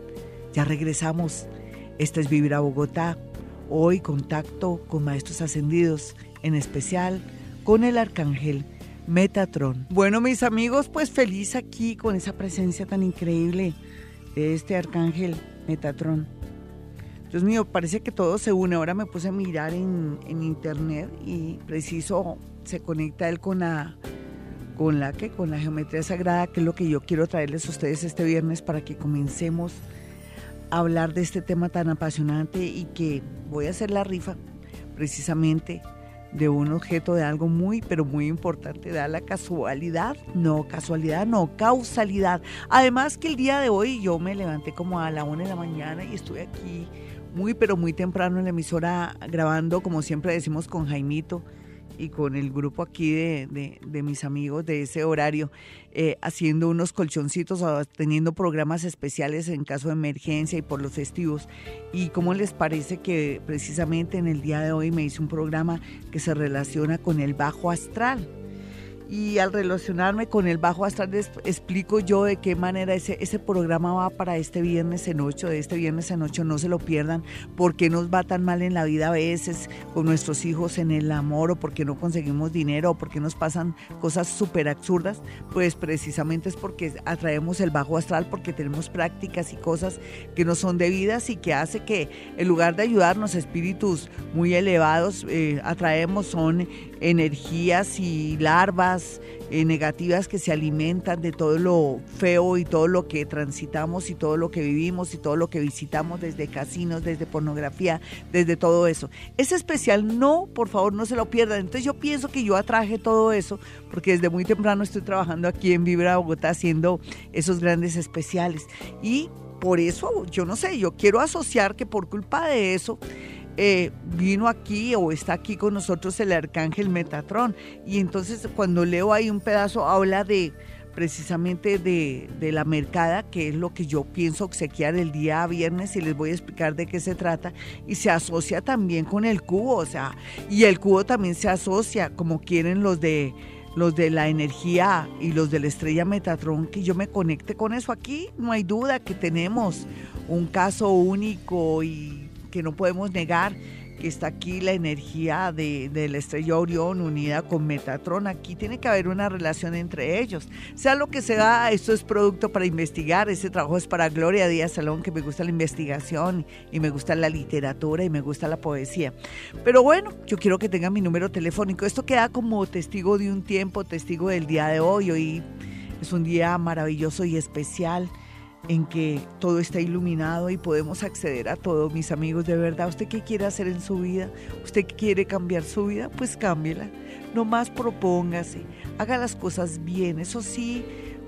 S2: Ya regresamos. Esta es Vivir a Bogotá. Hoy contacto con maestros ascendidos, en especial con el arcángel Metatron. Bueno, mis amigos, pues feliz aquí con esa presencia tan increíble de este arcángel Metatron. Dios mío, parece que todo se une. Ahora me puse a mirar en, internet y preciso se conecta él con la con la que con la geometría sagrada, que es lo que yo quiero traerles a ustedes este viernes para que comencemos a hablar de este tema tan apasionante y que voy a hacer la rifa precisamente de un objeto, de algo muy, pero muy importante, da la casualidad, no casualidad, no causalidad. Además que el día de hoy yo me levanté como a la una de la mañana y estuve aquí muy, pero muy temprano en la emisora grabando, como siempre decimos, con Jaimito y con el grupo aquí de, de, mis amigos de ese horario, eh, haciendo unos colchoncitos, teniendo programas especiales en caso de emergencia y por los festivos. ¿Y cómo les parece que precisamente en el día de hoy me hice un programa que se relaciona con el bajo astral? Y al relacionarme con el bajo astral explico yo de qué manera ese, ese programa va para este viernes en ocho, de este viernes en ocho, no se lo pierdan, por qué nos va tan mal en la vida a veces con nuestros hijos en el amor o por qué no conseguimos dinero o por qué nos pasan cosas súper absurdas, pues precisamente es porque atraemos el bajo astral, porque tenemos prácticas y cosas que no son debidas y que hace que en lugar de ayudarnos espíritus muy elevados, eh, atraemos son energías y larvas eh, negativas que se alimentan de todo lo feo y todo lo que transitamos y todo lo que vivimos y todo lo que visitamos desde casinos, desde pornografía, desde todo eso. Es especial, no, por favor, no se lo pierdan. Entonces yo pienso que yo atraje todo eso porque desde muy temprano estoy trabajando aquí en Vibra Bogotá haciendo esos grandes especiales. Y por eso, yo no sé, yo quiero asociar que por culpa de eso, eh, vino aquí o está aquí con nosotros el arcángel Metatron. Y entonces cuando leo ahí un pedazo, habla de precisamente de, de, la mercada, que es lo que yo pienso obsequiar el día viernes y les voy a explicar de qué se trata. Y se asocia también con el cubo, o sea, y el cubo también se asocia, como quieren los de los de la energía y los de la estrella Metatron, que yo me conecte con eso aquí. No hay duda que tenemos un caso único y que no podemos negar que está aquí la energía de, la estrella Orión unida con Metatron. Aquí tiene que haber una relación entre ellos. Sea lo que sea, esto es producto para investigar. Este trabajo es para Gloria Díaz Salón, que me gusta la investigación y me gusta la literatura y me gusta la poesía. Pero bueno, yo quiero que tenga mi número telefónico. Esto queda como testigo de un tiempo, testigo del día de hoy. Hoy es un día maravilloso y especial en que todo está iluminado y podemos acceder a todo, mis amigos, de verdad. ¿Usted qué quiere hacer en su vida? ¿Usted quiere cambiar su vida? Pues cámbiela. No más propóngase, haga las cosas bien, eso sí,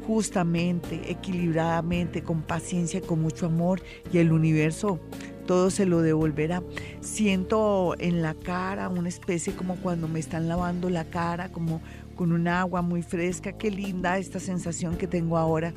S2: justamente, equilibradamente, con paciencia, con mucho amor y el universo todo se lo devolverá. Siento en la cara una especie como cuando me están lavando la cara, como con un agua muy fresca. Qué linda esta sensación que tengo ahora.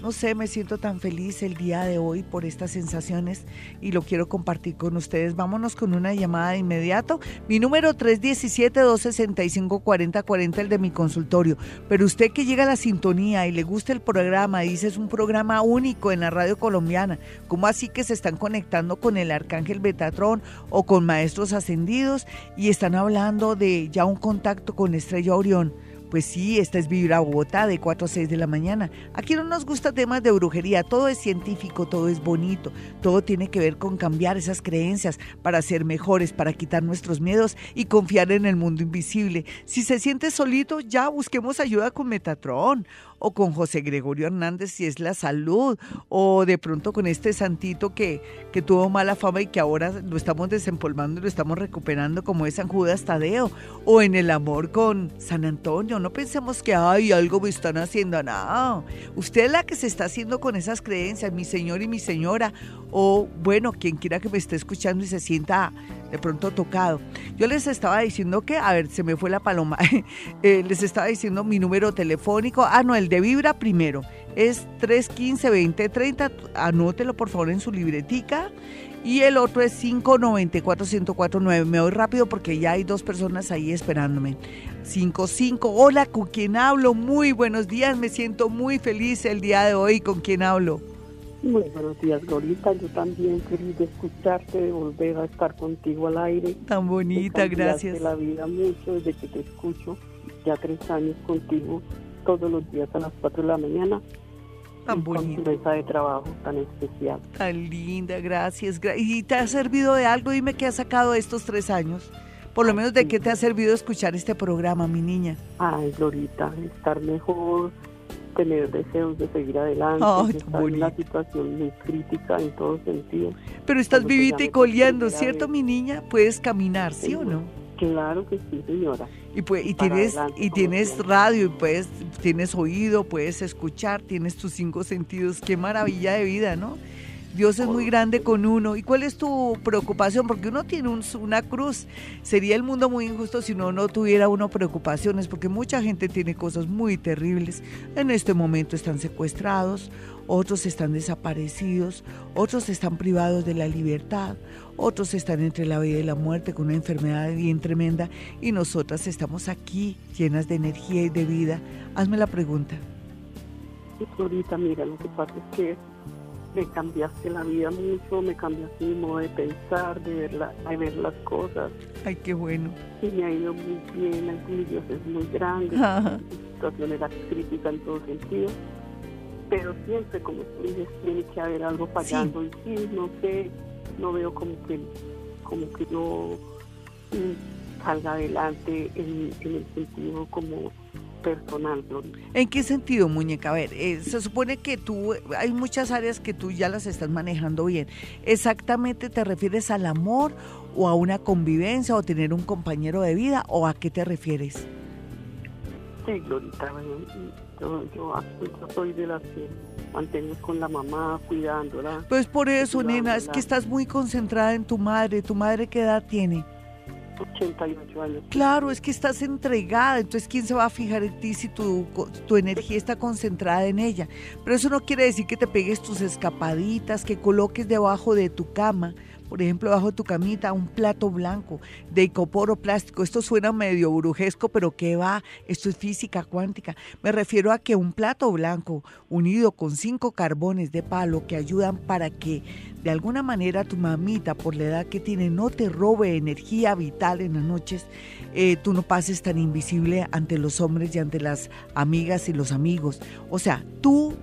S2: No sé, me siento tan feliz el día de hoy por estas sensaciones y lo quiero compartir con ustedes. Vámonos con una llamada de inmediato. Mi número 317-265-4040, el de mi consultorio. Pero usted que llega a la sintonía y le gusta el programa, dice es un programa único en la radio colombiana. ¿Cómo así que se están conectando con el Arcángel Betatrón o con maestros ascendidos y están hablando de ya un contacto con Estrella Orión? Pues sí, esta es Vibra Bogotá de 4 a 6 de la mañana. Aquí no nos gusta temas de brujería, todo es científico, todo es bonito, todo tiene que ver con cambiar esas creencias para ser mejores, para quitar nuestros miedos y confiar en el mundo invisible. Si se siente solito, ya busquemos ayuda con Metatron o con José Gregorio Hernández si es la salud, o de pronto con este santito que, que tuvo mala fama y que ahora lo estamos desempolvando y lo estamos recuperando como es San Judas Tadeo, o en el amor con San Antonio. No pensemos que hay algo me están haciendo, no. Usted es la que se está haciendo con esas creencias, mi señor y mi señora, o bueno, quien quiera que me esté escuchando y se sienta de pronto tocado. Yo les estaba diciendo que, a ver, se me fue la paloma, eh, les estaba diciendo mi número telefónico, ah, no, el de Vibra primero, es 315-2030, anótelo por favor en su libretica. Y el otro es 594-1049. Me voy rápido porque ya hay dos personas ahí esperándome. 55. Hola, ¿con quién hablo? Muy buenos días. Me siento muy feliz el día de hoy. ¿Con quién hablo?
S5: Muy buenos días, Glorita. Yo también feliz de escucharte, de volver a estar contigo al aire.
S2: Tan bonita, gracias.
S5: la vida mucho desde que te escucho, ya tres años contigo, todos los días a las cuatro de la mañana.
S2: Tan bonita. Con
S5: mesa de trabajo tan especial.
S2: Tan linda, gracias. ¿Y te ha servido de algo? Dime qué has sacado estos tres años. Por lo menos de qué te ha servido escuchar este programa, mi niña.
S5: Ay, Glorita, estar mejor, tener deseos de seguir adelante, estar en una situación muy crítica en todos sentidos.
S2: Pero estás vivita y coleando, ¿cierto, mi niña? Puedes caminar, ¿sí, o no?
S5: Claro que sí, señora.
S2: Y, pues, y tienes y tienes radio y puedes tienes oído, puedes escuchar, tienes tus cinco sentidos. Qué maravilla de vida, ¿no? Dios es muy grande con uno. ¿Y cuál es tu preocupación? Porque uno tiene una cruz. Sería el mundo muy injusto si uno no tuviera uno preocupaciones, porque mucha gente tiene cosas muy terribles. En este momento están secuestrados, otros están desaparecidos, otros están privados de la libertad, otros están entre la vida y la muerte con una enfermedad bien tremenda y nosotras estamos aquí llenas de energía y de vida. Hazme la pregunta.
S5: ahorita, mira, lo que pasa es que me cambiaste la vida mucho, me cambiaste mi modo de pensar, de ver, la, de ver las cosas.
S2: Ay, qué bueno.
S5: Y me ha ido muy bien, el Dios es muy grande, la situación era crítica en todo sentido, pero siempre, como tú dices, tiene que haber algo fallando. Y sí, no sé, no veo como que, como que yo mm, salga adelante en, en el sentido como personal,
S2: ¿En qué sentido, muñeca? A ver, eh, se supone que tú, hay muchas áreas que tú ya las estás manejando bien. ¿Exactamente te refieres al amor o a una convivencia o tener un compañero de vida o a qué te refieres?
S5: Sí, Glorita, yo, yo, soy de las que mantengo con la mamá, cuidándola.
S2: Pues por eso, nena, es que estás muy concentrada en tu madre. ¿Tu madre qué edad tiene?
S5: 88 años.
S2: Claro, es que estás entregada, entonces ¿quién se va a fijar en ti si tu, tu energía está concentrada en ella? Pero eso no quiere decir que te pegues tus escapaditas, que coloques debajo de tu cama por ejemplo, bajo tu camita, un plato blanco de icoporo plástico. Esto suena medio brujesco, pero ¿qué va? Esto es física cuántica. Me refiero a que un plato blanco unido con cinco carbones de palo que ayudan para que de alguna manera tu mamita, por la edad que tiene, no te robe energía vital en las noches, eh, tú no pases tan invisible ante los hombres y ante las amigas y los amigos. O sea, tú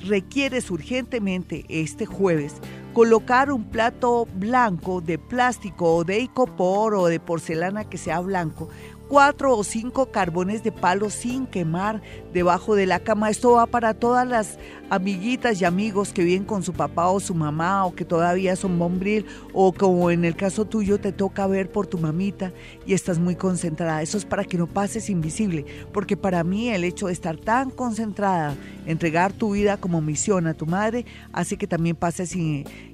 S2: requieres urgentemente este jueves colocar un plato blanco de plástico o de icopor o de porcelana que sea blanco cuatro o cinco carbones de palo sin quemar debajo de la cama. Esto va para todas las amiguitas y amigos que viven con su papá o su mamá o que todavía son bombril o como en el caso tuyo te toca ver por tu mamita y estás muy concentrada. Eso es para que no pases invisible, porque para mí el hecho de estar tan concentrada, entregar tu vida como misión a tu madre, hace que también pases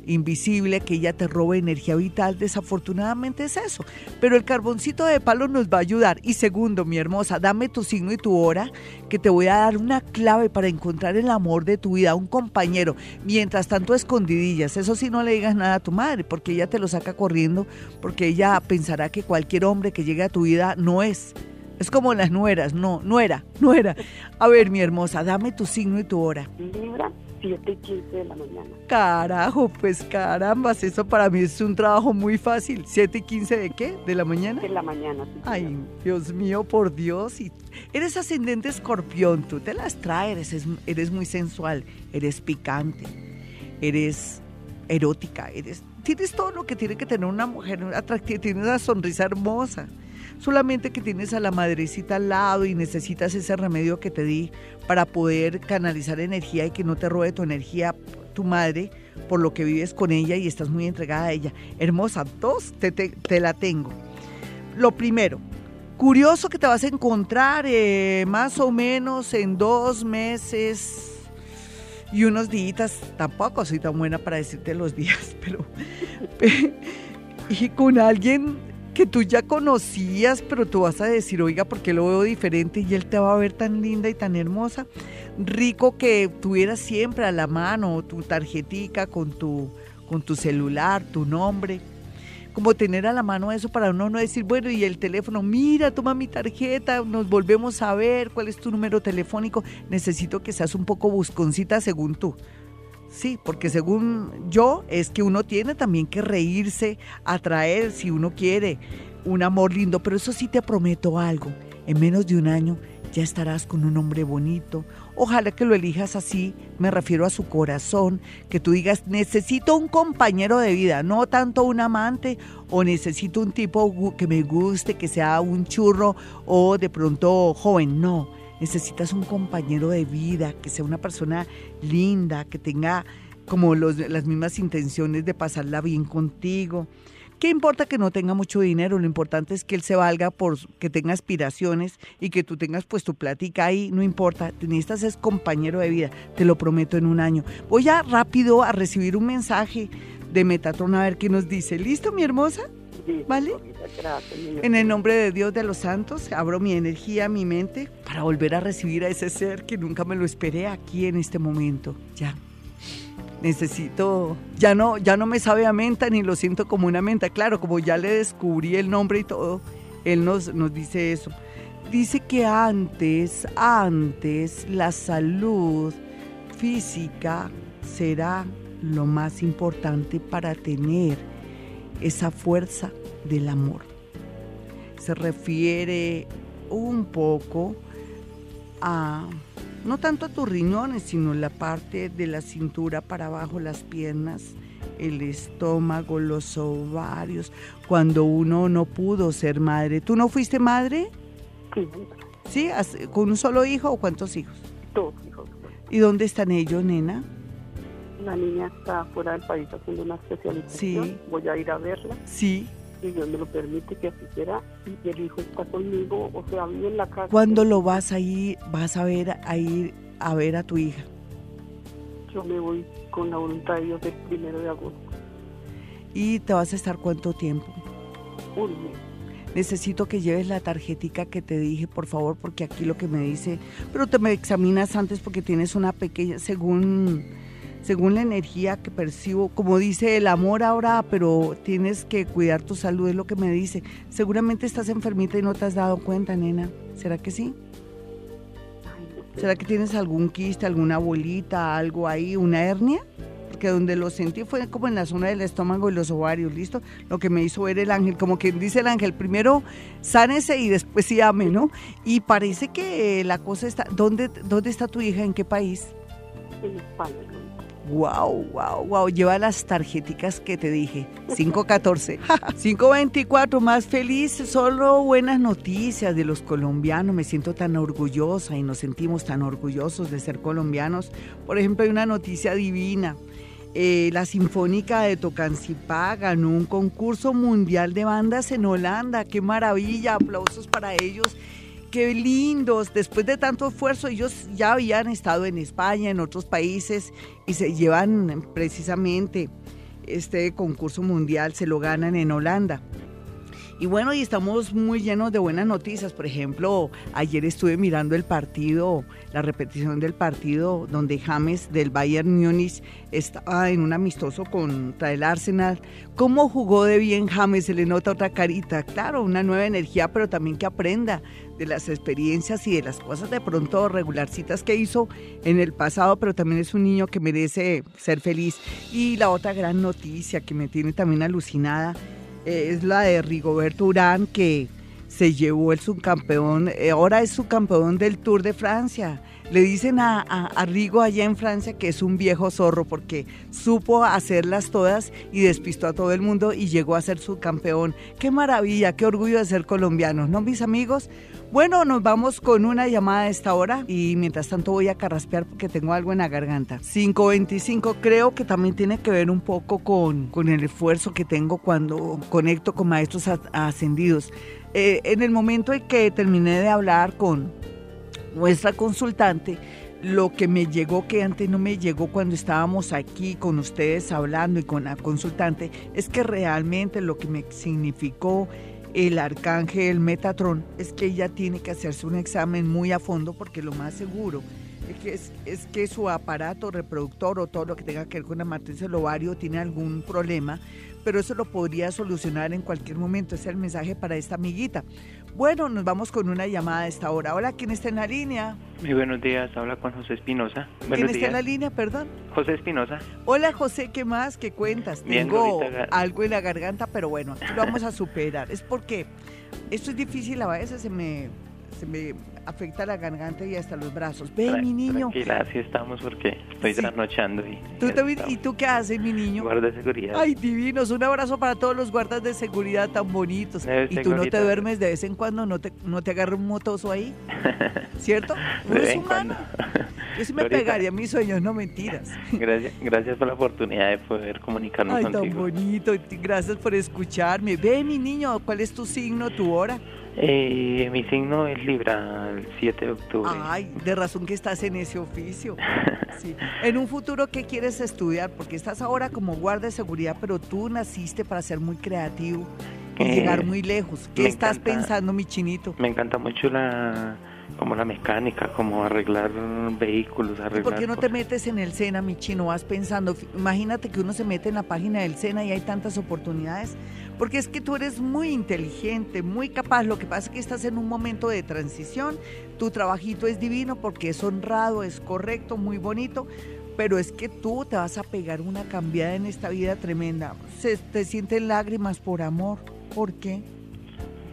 S2: invisible, que ella te robe energía vital. Desafortunadamente es eso. Pero el carboncito de palo nos va a ayudar. Y segundo, mi hermosa, dame tu signo y tu hora, que te voy a dar una clave para encontrar el amor de tu vida, un compañero. Mientras tanto, escondidillas. Eso sí, no le digas nada a tu madre, porque ella te lo saca corriendo, porque ella pensará que cualquier hombre que llegue a tu vida no es. Es como las nueras, no, no era, no era. A ver, mi hermosa, dame tu signo y tu hora.
S5: Libra, 7 y 15 de la mañana.
S2: Carajo, pues carambas, eso para mí es un trabajo muy fácil. ¿7 y 15 de qué? ¿De la mañana?
S5: De la mañana, sí.
S2: Ay, Dios mío, por Dios. Y eres ascendente escorpión, tú te las traes, eres, eres muy sensual, eres picante, eres erótica, eres, tienes todo lo que tiene que tener una mujer atractiva, tienes una sonrisa hermosa solamente que tienes a la madrecita al lado y necesitas ese remedio que te di para poder canalizar energía y que no te robe tu energía tu madre por lo que vives con ella y estás muy entregada a ella. Hermosa, dos, te, la tengo. Lo primero, curioso que te vas a encontrar eh, más o menos en dos meses y unos días, tampoco soy tan buena para decirte los días, pero... y con alguien que tú ya conocías, pero tú vas a decir, oiga, porque lo veo diferente y él te va a ver tan linda y tan hermosa. Rico que tuvieras siempre a la mano tu tarjetica con tu, con tu celular, tu nombre. Como tener a la mano eso para uno no decir, bueno, y el teléfono, mira, toma mi tarjeta, nos volvemos a ver, cuál es tu número telefónico. Necesito que seas un poco busconcita según tú. Sí, porque según yo es que uno tiene también que reírse, atraer si uno quiere un amor lindo, pero eso sí te prometo algo, en menos de un año ya estarás con un hombre bonito. Ojalá que lo elijas así, me refiero a su corazón, que tú digas, necesito un compañero de vida, no tanto un amante o necesito un tipo que me guste, que sea un churro o de pronto joven, no necesitas un compañero de vida, que sea una persona linda, que tenga como las mismas intenciones de pasarla bien contigo. ¿Qué importa que no tenga mucho dinero? Lo importante es que él se valga por que tenga aspiraciones y que tú tengas pues tu plática ahí, no importa, necesitas es compañero de vida, te lo prometo en un año. Voy a rápido a recibir un mensaje de Metatron a ver qué nos dice. ¿Listo, mi hermosa? ¿Vale? En el nombre de Dios de los santos, abro mi energía, mi mente, para volver a recibir a ese ser que nunca me lo esperé aquí en este momento. Ya. Necesito, ya no, ya no me sabe a menta ni lo siento como una menta. Claro, como ya le descubrí el nombre y todo, él nos, nos dice eso. Dice que antes, antes, la salud física será lo más importante para tener esa fuerza del amor. Se refiere un poco a, no tanto a tus riñones, sino la parte de la cintura para abajo, las piernas, el estómago, los ovarios, cuando uno no pudo ser madre. ¿Tú no fuiste madre?
S5: Sí.
S2: ¿Sí? ¿Con un solo hijo o cuántos hijos?
S5: Dos hijos.
S2: ¿Y dónde están ellos, nena?
S5: La niña está fuera del país haciendo una especialización. Sí. Voy a ir a verla.
S2: Sí.
S5: Dios me lo permite que así será. Y el hijo está conmigo, o sea, vive en la casa.
S2: ¿Cuándo lo vas a ir, vas a ver, a ir a ver a tu hija?
S5: Yo me voy con la voluntad de Dios el primero de agosto.
S2: ¿Y te vas a estar cuánto tiempo?
S5: Un mes.
S2: Necesito que lleves la tarjetica que te dije, por favor, porque aquí lo que me dice, pero te me examinas antes porque tienes una pequeña, según según la energía que percibo, como dice el amor ahora, pero tienes que cuidar tu salud, es lo que me dice. Seguramente estás enfermita y no te has dado cuenta, nena. ¿Será que sí? ¿Será que tienes algún quiste, alguna bolita, algo ahí, una hernia? Porque donde lo sentí fue como en la zona del estómago y los ovarios, ¿listo? Lo que me hizo ver el ángel, como que dice el ángel, primero sánese y después sí ame, ¿no? Y parece que la cosa está, ¿dónde, dónde está tu hija? ¿En qué país?
S5: En España.
S2: Wow, wow, wow. Lleva las tarjeticas que te dije. 514. 524, más feliz. Solo buenas noticias de los colombianos. Me siento tan orgullosa y nos sentimos tan orgullosos de ser colombianos. Por ejemplo, hay una noticia divina. Eh, la Sinfónica de Tocancipá ganó un concurso mundial de bandas en Holanda. ¡Qué maravilla! Aplausos para ellos qué lindos. Después de tanto esfuerzo, ellos ya habían estado en España, en otros países, y se llevan precisamente este concurso mundial, se lo ganan en Holanda. Y bueno, y estamos muy llenos de buenas noticias. Por ejemplo, ayer estuve mirando el partido, la repetición del partido donde James del Bayern Múnich estaba en un amistoso contra el Arsenal. ¿Cómo jugó de bien James? Se le nota otra carita. Claro, una nueva energía, pero también que aprenda de las experiencias y de las cosas de pronto regularcitas que hizo en el pasado, pero también es un niño que merece ser feliz. Y la otra gran noticia que me tiene también alucinada es la de Rigoberto Urán, que se llevó el subcampeón, eh, ahora es subcampeón del Tour de Francia. Le dicen a, Rigo allá en Francia que es un viejo zorro porque supo hacerlas todas y despistó a todo el mundo y llegó a ser subcampeón. Qué maravilla, qué orgullo de ser colombianos, ¿no, mis amigos? Bueno, nos vamos con una llamada a esta hora y mientras tanto voy a carraspear porque tengo algo en la garganta. 525 creo que también tiene que ver un poco con, con el esfuerzo que tengo cuando conecto con maestros ascendidos. Eh, en el momento en que terminé de hablar con nuestra consultante, lo que me llegó, que antes no me llegó cuando estábamos aquí con ustedes hablando y con la consultante, es que realmente lo que me significó el arcángel Metatron es que ella tiene que hacerse un examen muy a fondo porque lo más seguro que, es, que su aparato reproductor o todo lo que tenga que ver con la matriz del ovario tiene algún problema, pero eso lo podría solucionar en cualquier momento. Ese es el mensaje para esta amiguita. Bueno, nos vamos con una llamada a esta hora. Hola, ¿quién está en la línea?
S6: Muy buenos días, habla con José Espinosa.
S2: ¿Quién está en la línea, perdón?
S6: José Espinosa.
S2: Hola, José, ¿qué más? ¿Qué cuentas? Tengo algo en la garganta, pero bueno, aquí lo vamos a superar. Es porque esto es difícil a veces, se me se me afecta la garganta y hasta los brazos. Ve, mi niño.
S6: Tranquila, así estamos porque estoy trasnochando. Y,
S2: ¿Y tú qué haces, mi niño?
S6: Guarda de seguridad.
S2: Ay, divinos. Un abrazo para todos los guardas de seguridad tan bonitos. y tú no te duermes de vez en cuando, no te, no te agarra un motoso ahí. ¿Cierto? No es humano. Yo sí me pegaría mis sueños, no mentiras.
S6: Gracias, gracias por la oportunidad de poder comunicarnos
S2: Ay,
S6: contigo.
S2: tan bonito. Gracias por escucharme. Ve, mi niño, ¿cuál es tu signo, tu hora?
S6: Eh, mi signo es Libra, el 7 de octubre.
S2: Ay, de razón que estás en ese oficio. Sí. En un futuro, ¿qué quieres estudiar? Porque estás ahora como guardia de seguridad, pero tú naciste para ser muy creativo y
S6: Eh,
S2: llegar muy lejos. ¿Qué estás
S6: encanta.
S2: pensando, mi chinito?
S6: Me encanta mucho la como la mecánica, como arreglar vehículos,
S2: ¿Y
S6: arreglar...
S2: por qué no te
S6: cosas.
S2: metes en el SENA, mi chino? Vas pensando, imagínate que uno se mete en la página del SENA y hay tantas oportunidades, porque es que tú eres muy inteligente, muy capaz. Lo que pasa es que estás en un momento de transición, tu trabajito es divino porque es honrado, es correcto, muy bonito, pero es que tú te vas a pegar una cambiada en esta vida tremenda. Se te sienten lágrimas por amor. ¿Por qué?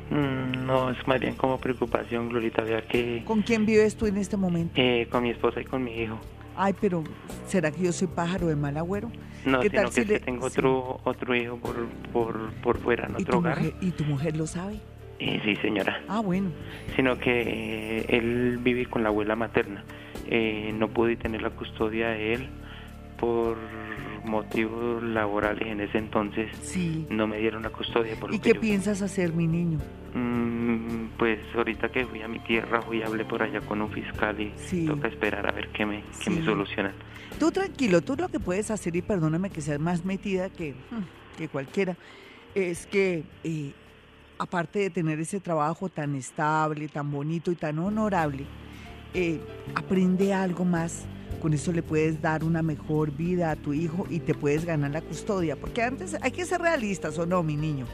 S6: Mm, No, es más bien como preocupación, Glorita, ya que
S2: ¿Con quién vives tú en este momento?
S6: eh, con mi esposa y con mi hijo.
S2: Ay, pero ¿será que yo soy pájaro de mal agüero?
S6: No,
S2: ¿Qué
S6: sino
S2: tal
S6: que
S2: si le-
S6: tengo
S2: sí.
S6: otro otro hijo por, por, por fuera, en
S2: ¿Y
S6: otro
S2: tu,
S6: hogar.
S2: mujer, ¿Y tu mujer lo sabe?
S6: Eh, sí, señora.
S2: Ah, bueno.
S6: Sino que eh, él vive con la abuela materna. Eh, no pude tener la custodia de él por motivos laborales en ese entonces.
S2: Sí.
S6: No me dieron la custodia. Por
S2: ¿Y
S6: lo que
S2: qué
S6: yo-
S2: piensas hacer, mi niño?
S6: Mm, pues ahorita que fui a mi tierra, fui y hablé por allá con un fiscal y
S2: Sí.
S6: toca esperar a ver qué me, qué
S2: Sí.
S6: me solucionan.
S2: Tú tranquilo, tú lo que puedes hacer, y perdóname que seas más metida que, que cualquiera, es que eh, aparte de tener ese trabajo tan estable, tan bonito y tan honorable, eh, aprende algo más. Con eso le puedes dar una mejor vida a tu hijo y te puedes ganar la custodia. Porque antes hay que ser realistas, ¿o no, mi niño?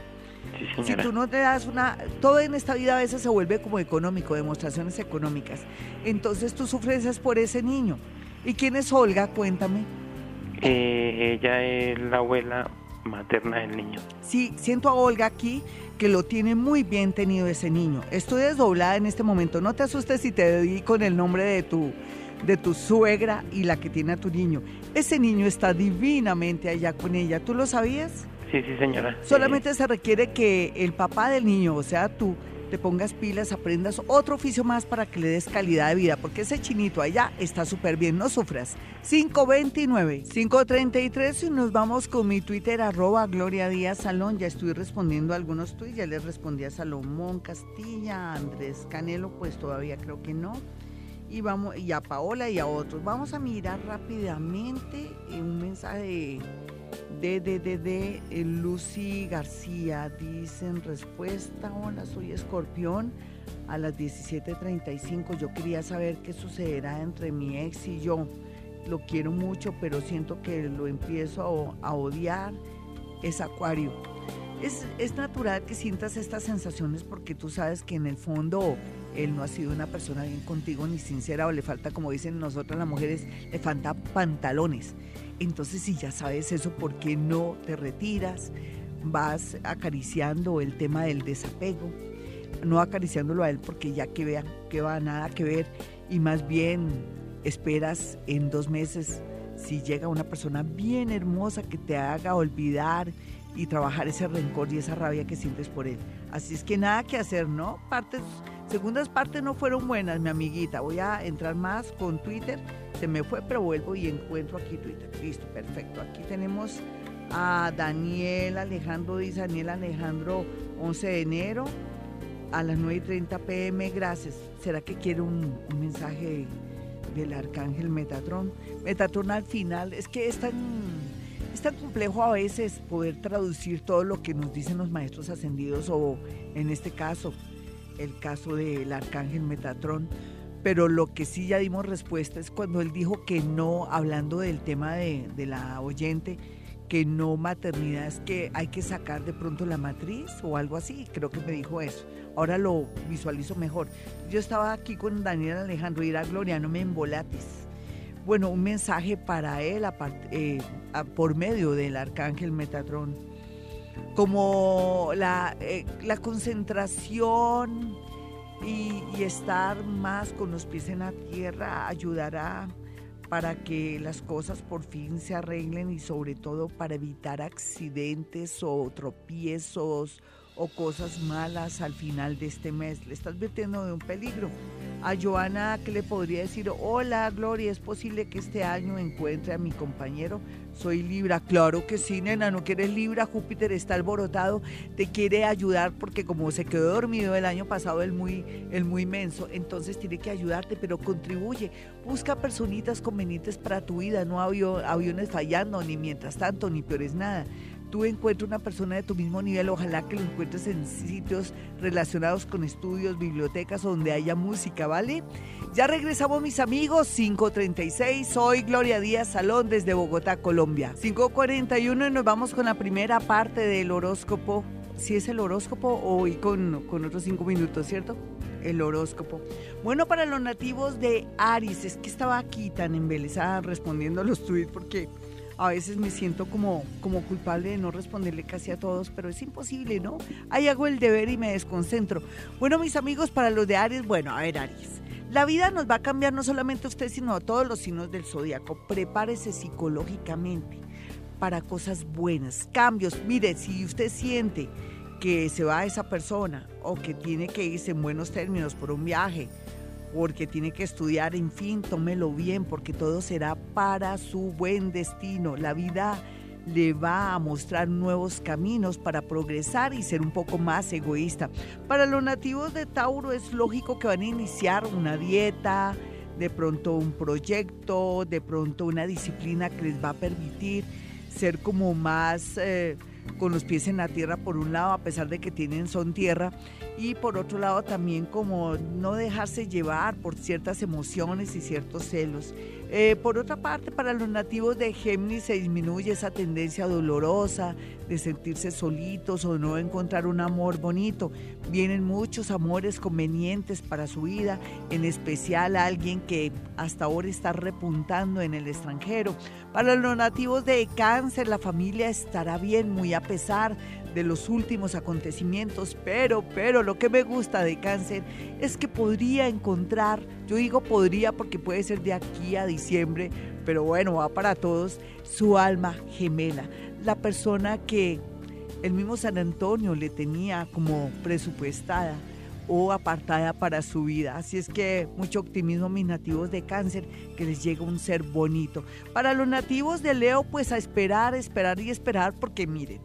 S6: Sí,
S2: Si tú no te das una... Todo en esta vida a veces se vuelve como económico, demostraciones económicas. Entonces tú sufres es por ese niño. ¿Y quién es Olga? Cuéntame.
S6: Eh, ella es la abuela materna del niño.
S2: Sí, siento a Olga aquí que lo tiene muy bien tenido ese niño. Estoy desdoblada en este momento. No te asustes si te di con el nombre de tu, de tu suegra y la que tiene a tu niño. Ese niño está divinamente allá con ella. ¿Tú lo sabías?
S6: Sí, sí, señora.
S2: Solamente se requiere que el papá del niño, o sea, tú, te pongas pilas, aprendas otro oficio más para que le des calidad de vida, porque ese chinito allá está súper bien, no sufras. 529, 533 y nos vamos con mi Twitter, arroba Gloria Díaz Salón. Ya estoy respondiendo a algunos tweets, ya les respondí a Salomón Castilla, Andrés Canelo, pues todavía creo que no y vamos y a Paola y a otros. Vamos a mirar rápidamente un mensaje de de, de, de, eh, Lucy García. Dicen respuesta, hola, soy escorpión. A las 17.35 yo quería saber qué sucederá entre mi ex y yo. Lo quiero mucho, pero siento que lo empiezo a, a odiar. Es acuario. Es, es natural que sientas estas sensaciones porque tú sabes que en el fondo él no ha sido una persona bien contigo ni sincera o le falta, como dicen nosotras las mujeres, le falta pantalones. Entonces, si ya sabes eso, ¿por qué no te retiras? Vas acariciando el tema del desapego, no acariciándolo a él porque ya que vean que va nada que ver y más bien esperas en dos meses si llega una persona bien hermosa que te haga olvidar y trabajar ese rencor y esa rabia que sientes por él. Así es que nada que hacer, ¿no? Partes Segundas partes no fueron buenas, mi amiguita. Voy a entrar más con Twitter. Se me fue, pero vuelvo y encuentro aquí Twitter. Listo, perfecto. Aquí tenemos a Daniel Alejandro, dice Daniel Alejandro, 11 de enero a las 9.30 pm. Gracias. ¿Será que quiere un, mensaje del arcángel Metatron? Metatron al final, es que es tan, es tan complejo a veces poder traducir todo lo que nos dicen los maestros ascendidos o en este caso el caso del arcángel Metatrón, pero lo que sí ya dimos respuesta es cuando él dijo que no, hablando del tema de, la oyente, que no maternidad, es que hay que sacar de pronto la matriz o algo así, creo que me dijo eso. Ahora lo visualizo mejor. Yo estaba aquí con Daniel Alejandro y era Gloria, no me embolates. Bueno, un mensaje para él eh, por medio del arcángel Metatrón como la, eh, la concentración y, y, estar más con los pies en la tierra ayudará para que las cosas por fin se arreglen y sobre todo para evitar accidentes o tropiezos o cosas malas al final de este mes. Le estás advirtiendo de un peligro. A Joana, ¿qué le podría decir? Hola, Gloria, ¿es posible que este año encuentre a mi compañero? Soy Libra. Claro que sí, nena, no quieres Libra. Júpiter está alborotado, te quiere ayudar porque como se quedó dormido el año pasado, el muy, el muy menso, entonces tiene que ayudarte, pero contribuye. Busca personitas convenientes para tu vida, no aviones fallando, ni mientras tanto, ni peores nada tú encuentres una persona de tu mismo nivel, ojalá que lo encuentres en sitios relacionados con estudios, bibliotecas, donde haya música, ¿vale? Ya regresamos mis amigos, 5.36, soy Gloria Díaz Salón desde Bogotá, Colombia. 5.41 y nos vamos con la primera parte del horóscopo. Si es el horóscopo hoy con, con otros cinco minutos, ¿cierto? El horóscopo. Bueno, para los nativos de Aries, es que estaba aquí tan embelesada respondiendo a los tweets porque a veces me siento como, como culpable de no responderle casi a todos, pero es imposible, ¿no? Ahí hago el deber y me desconcentro. Bueno, mis amigos, para los de Aries, bueno, a ver, Aries. La vida nos va a cambiar no solamente a usted, sino a todos los signos del zodiaco. Prepárese psicológicamente para cosas buenas, cambios. Mire, si usted siente que se va a esa persona o que tiene que irse en buenos términos por un viaje, porque tiene que estudiar, en fin, tómelo bien, porque todo será para su buen destino. La vida le va a mostrar nuevos caminos para progresar y ser un poco más egoísta. Para los nativos de Tauro es lógico que van a iniciar una dieta, de pronto un proyecto, de pronto una disciplina que les va a permitir ser como más... Eh, con los pies en la tierra por un lado, a pesar de que tienen son tierra, y por otro lado también como no dejarse llevar por ciertas emociones y ciertos celos. Eh, por otra parte, para los nativos de Géminis se disminuye esa tendencia dolorosa de sentirse solitos o no encontrar un amor bonito. Vienen muchos amores convenientes para su vida, en especial alguien que hasta ahora está repuntando en el extranjero. Para los nativos de Cáncer, la familia estará bien, muy a pesar de los últimos acontecimientos, pero, pero lo que me gusta de cáncer es que podría encontrar, yo digo podría porque puede ser de aquí a diciembre, pero bueno, va para todos, su alma gemela, la persona que el mismo San Antonio le tenía como presupuestada o apartada para su vida. Así es que mucho optimismo mis nativos de cáncer, que les llega un ser bonito. Para los nativos de Leo, pues a esperar, esperar y esperar, porque miren,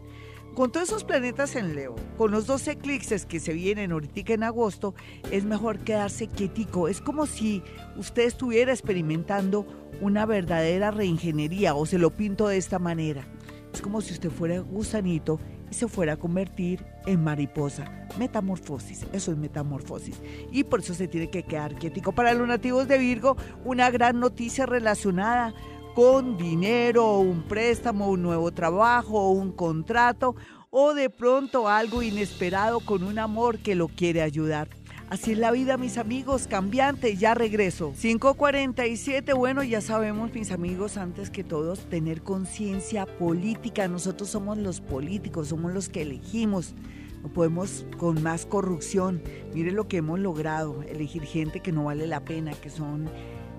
S2: con todos esos planetas en Leo, con los dos eclipses que se vienen ahorita en agosto, es mejor quedarse quietico. Es como si usted estuviera experimentando una verdadera reingeniería, o se lo pinto de esta manera. Es como si usted fuera gusanito y se fuera a convertir en mariposa. Metamorfosis, eso es metamorfosis. Y por eso se tiene que quedar quietico. Para los nativos de Virgo, una gran noticia relacionada con dinero, un préstamo, un nuevo trabajo, un contrato o de pronto algo inesperado con un amor que lo quiere ayudar. Así es la vida, mis amigos, cambiante, ya regreso. 547, bueno, ya sabemos, mis amigos, antes que todos, tener conciencia política. Nosotros somos los políticos, somos los que elegimos. No podemos con más corrupción. Mire lo que hemos logrado, elegir gente que no vale la pena, que son,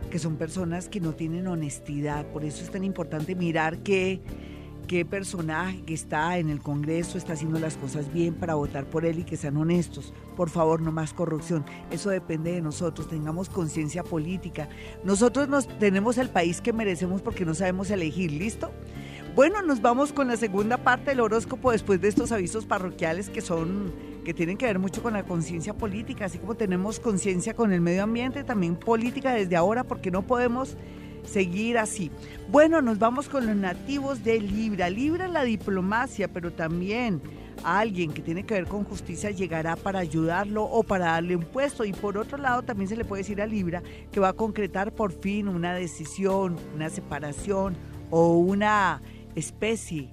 S2: que son personas que no tienen honestidad. Por eso es tan importante mirar que qué personaje que está en el Congreso está haciendo las cosas bien para votar por él y que sean honestos. Por favor, no más corrupción. Eso depende de nosotros. Tengamos conciencia política. Nosotros nos tenemos el país que merecemos porque no sabemos elegir. ¿Listo? Bueno, nos vamos con la segunda parte del horóscopo después de estos avisos parroquiales que son que tienen que ver mucho con la conciencia política, así como tenemos conciencia con el medio ambiente, también política desde ahora porque no podemos seguir así. Bueno, nos vamos con los nativos de Libra. Libra la diplomacia, pero también alguien que tiene que ver con justicia llegará para ayudarlo o para darle un puesto. Y por otro lado, también se le puede decir a Libra que va a concretar por fin una decisión, una separación o una especie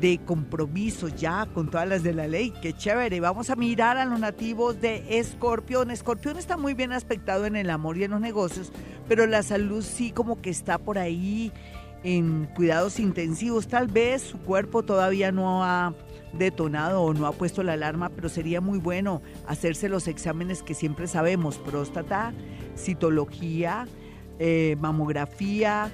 S2: de compromiso ya con todas las de la ley. Qué chévere. Vamos a mirar a los nativos de Escorpión. Escorpión está muy bien aspectado en el amor y en los negocios, pero la salud sí como que está por ahí en cuidados intensivos. Tal vez su cuerpo todavía no ha detonado o no ha puesto la alarma, pero sería muy bueno hacerse los exámenes que siempre sabemos, próstata, citología, eh, mamografía,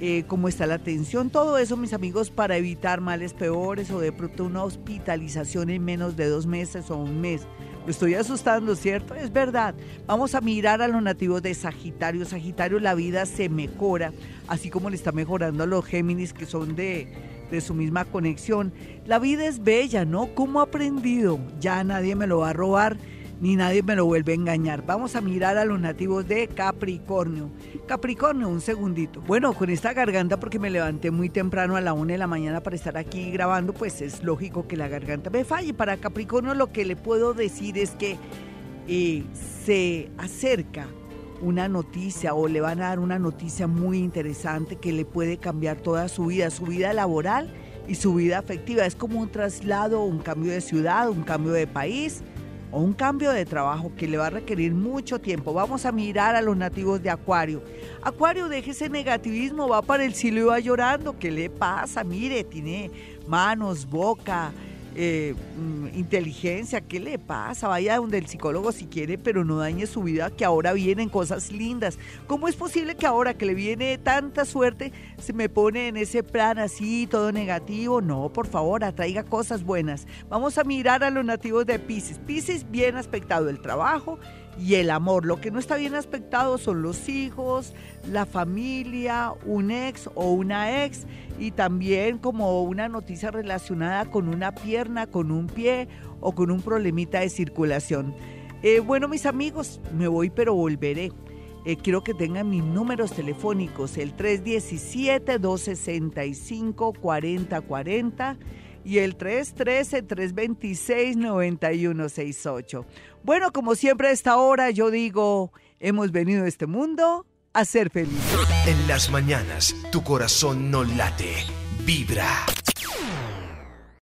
S2: eh, cómo está la atención, todo eso, mis amigos, para evitar males peores o de pronto una hospitalización en menos de dos meses o un mes. Lo estoy asustando, ¿cierto? Es verdad. Vamos a mirar a los nativos de Sagitario. Sagitario, la vida se mejora, así como le está mejorando a los Géminis que son de, de su misma conexión. La vida es bella, ¿no? ¿Cómo ha aprendido? Ya nadie me lo va a robar ni nadie me lo vuelve a engañar. Vamos a mirar a los nativos de Capricornio. Capricornio, un segundito. Bueno, con esta garganta, porque me levanté muy temprano a la una de la mañana para estar aquí grabando, pues es lógico que la garganta me falle. Para Capricornio lo que le puedo decir es que eh, se acerca una noticia o le van a dar una noticia muy interesante que le puede cambiar toda su vida, su vida laboral y su vida afectiva. Es como un traslado, un cambio de ciudad, un cambio de país o un cambio de trabajo que le va a requerir mucho tiempo. Vamos a mirar a los nativos de Acuario. Acuario, deje ese negativismo, va para el cielo y va llorando. ¿Qué le pasa? Mire, tiene manos, boca, eh, mm, inteligencia, ¿qué le pasa? Vaya donde el psicólogo si quiere, pero no dañe su vida, que ahora vienen cosas lindas. ¿Cómo es posible que ahora que le viene tanta suerte se me pone en ese plan así, todo negativo? No, por favor, atraiga cosas buenas. Vamos a mirar a los nativos de Pisces. Pisces bien aspectado el trabajo y el amor. Lo que no está bien aspectado son los hijos, la familia, un ex o una ex y también como una noticia relacionada con una pierna, con un pie o con un problemita de circulación. Eh, bueno, mis amigos, me voy pero volveré. Eh, quiero que tengan mis números telefónicos, el 317-265-4040 y el 313-326-9168. Bueno, como siempre a esta hora yo digo, hemos venido a este mundo a ser felices.
S1: En las mañanas, tu corazón no late, vibra.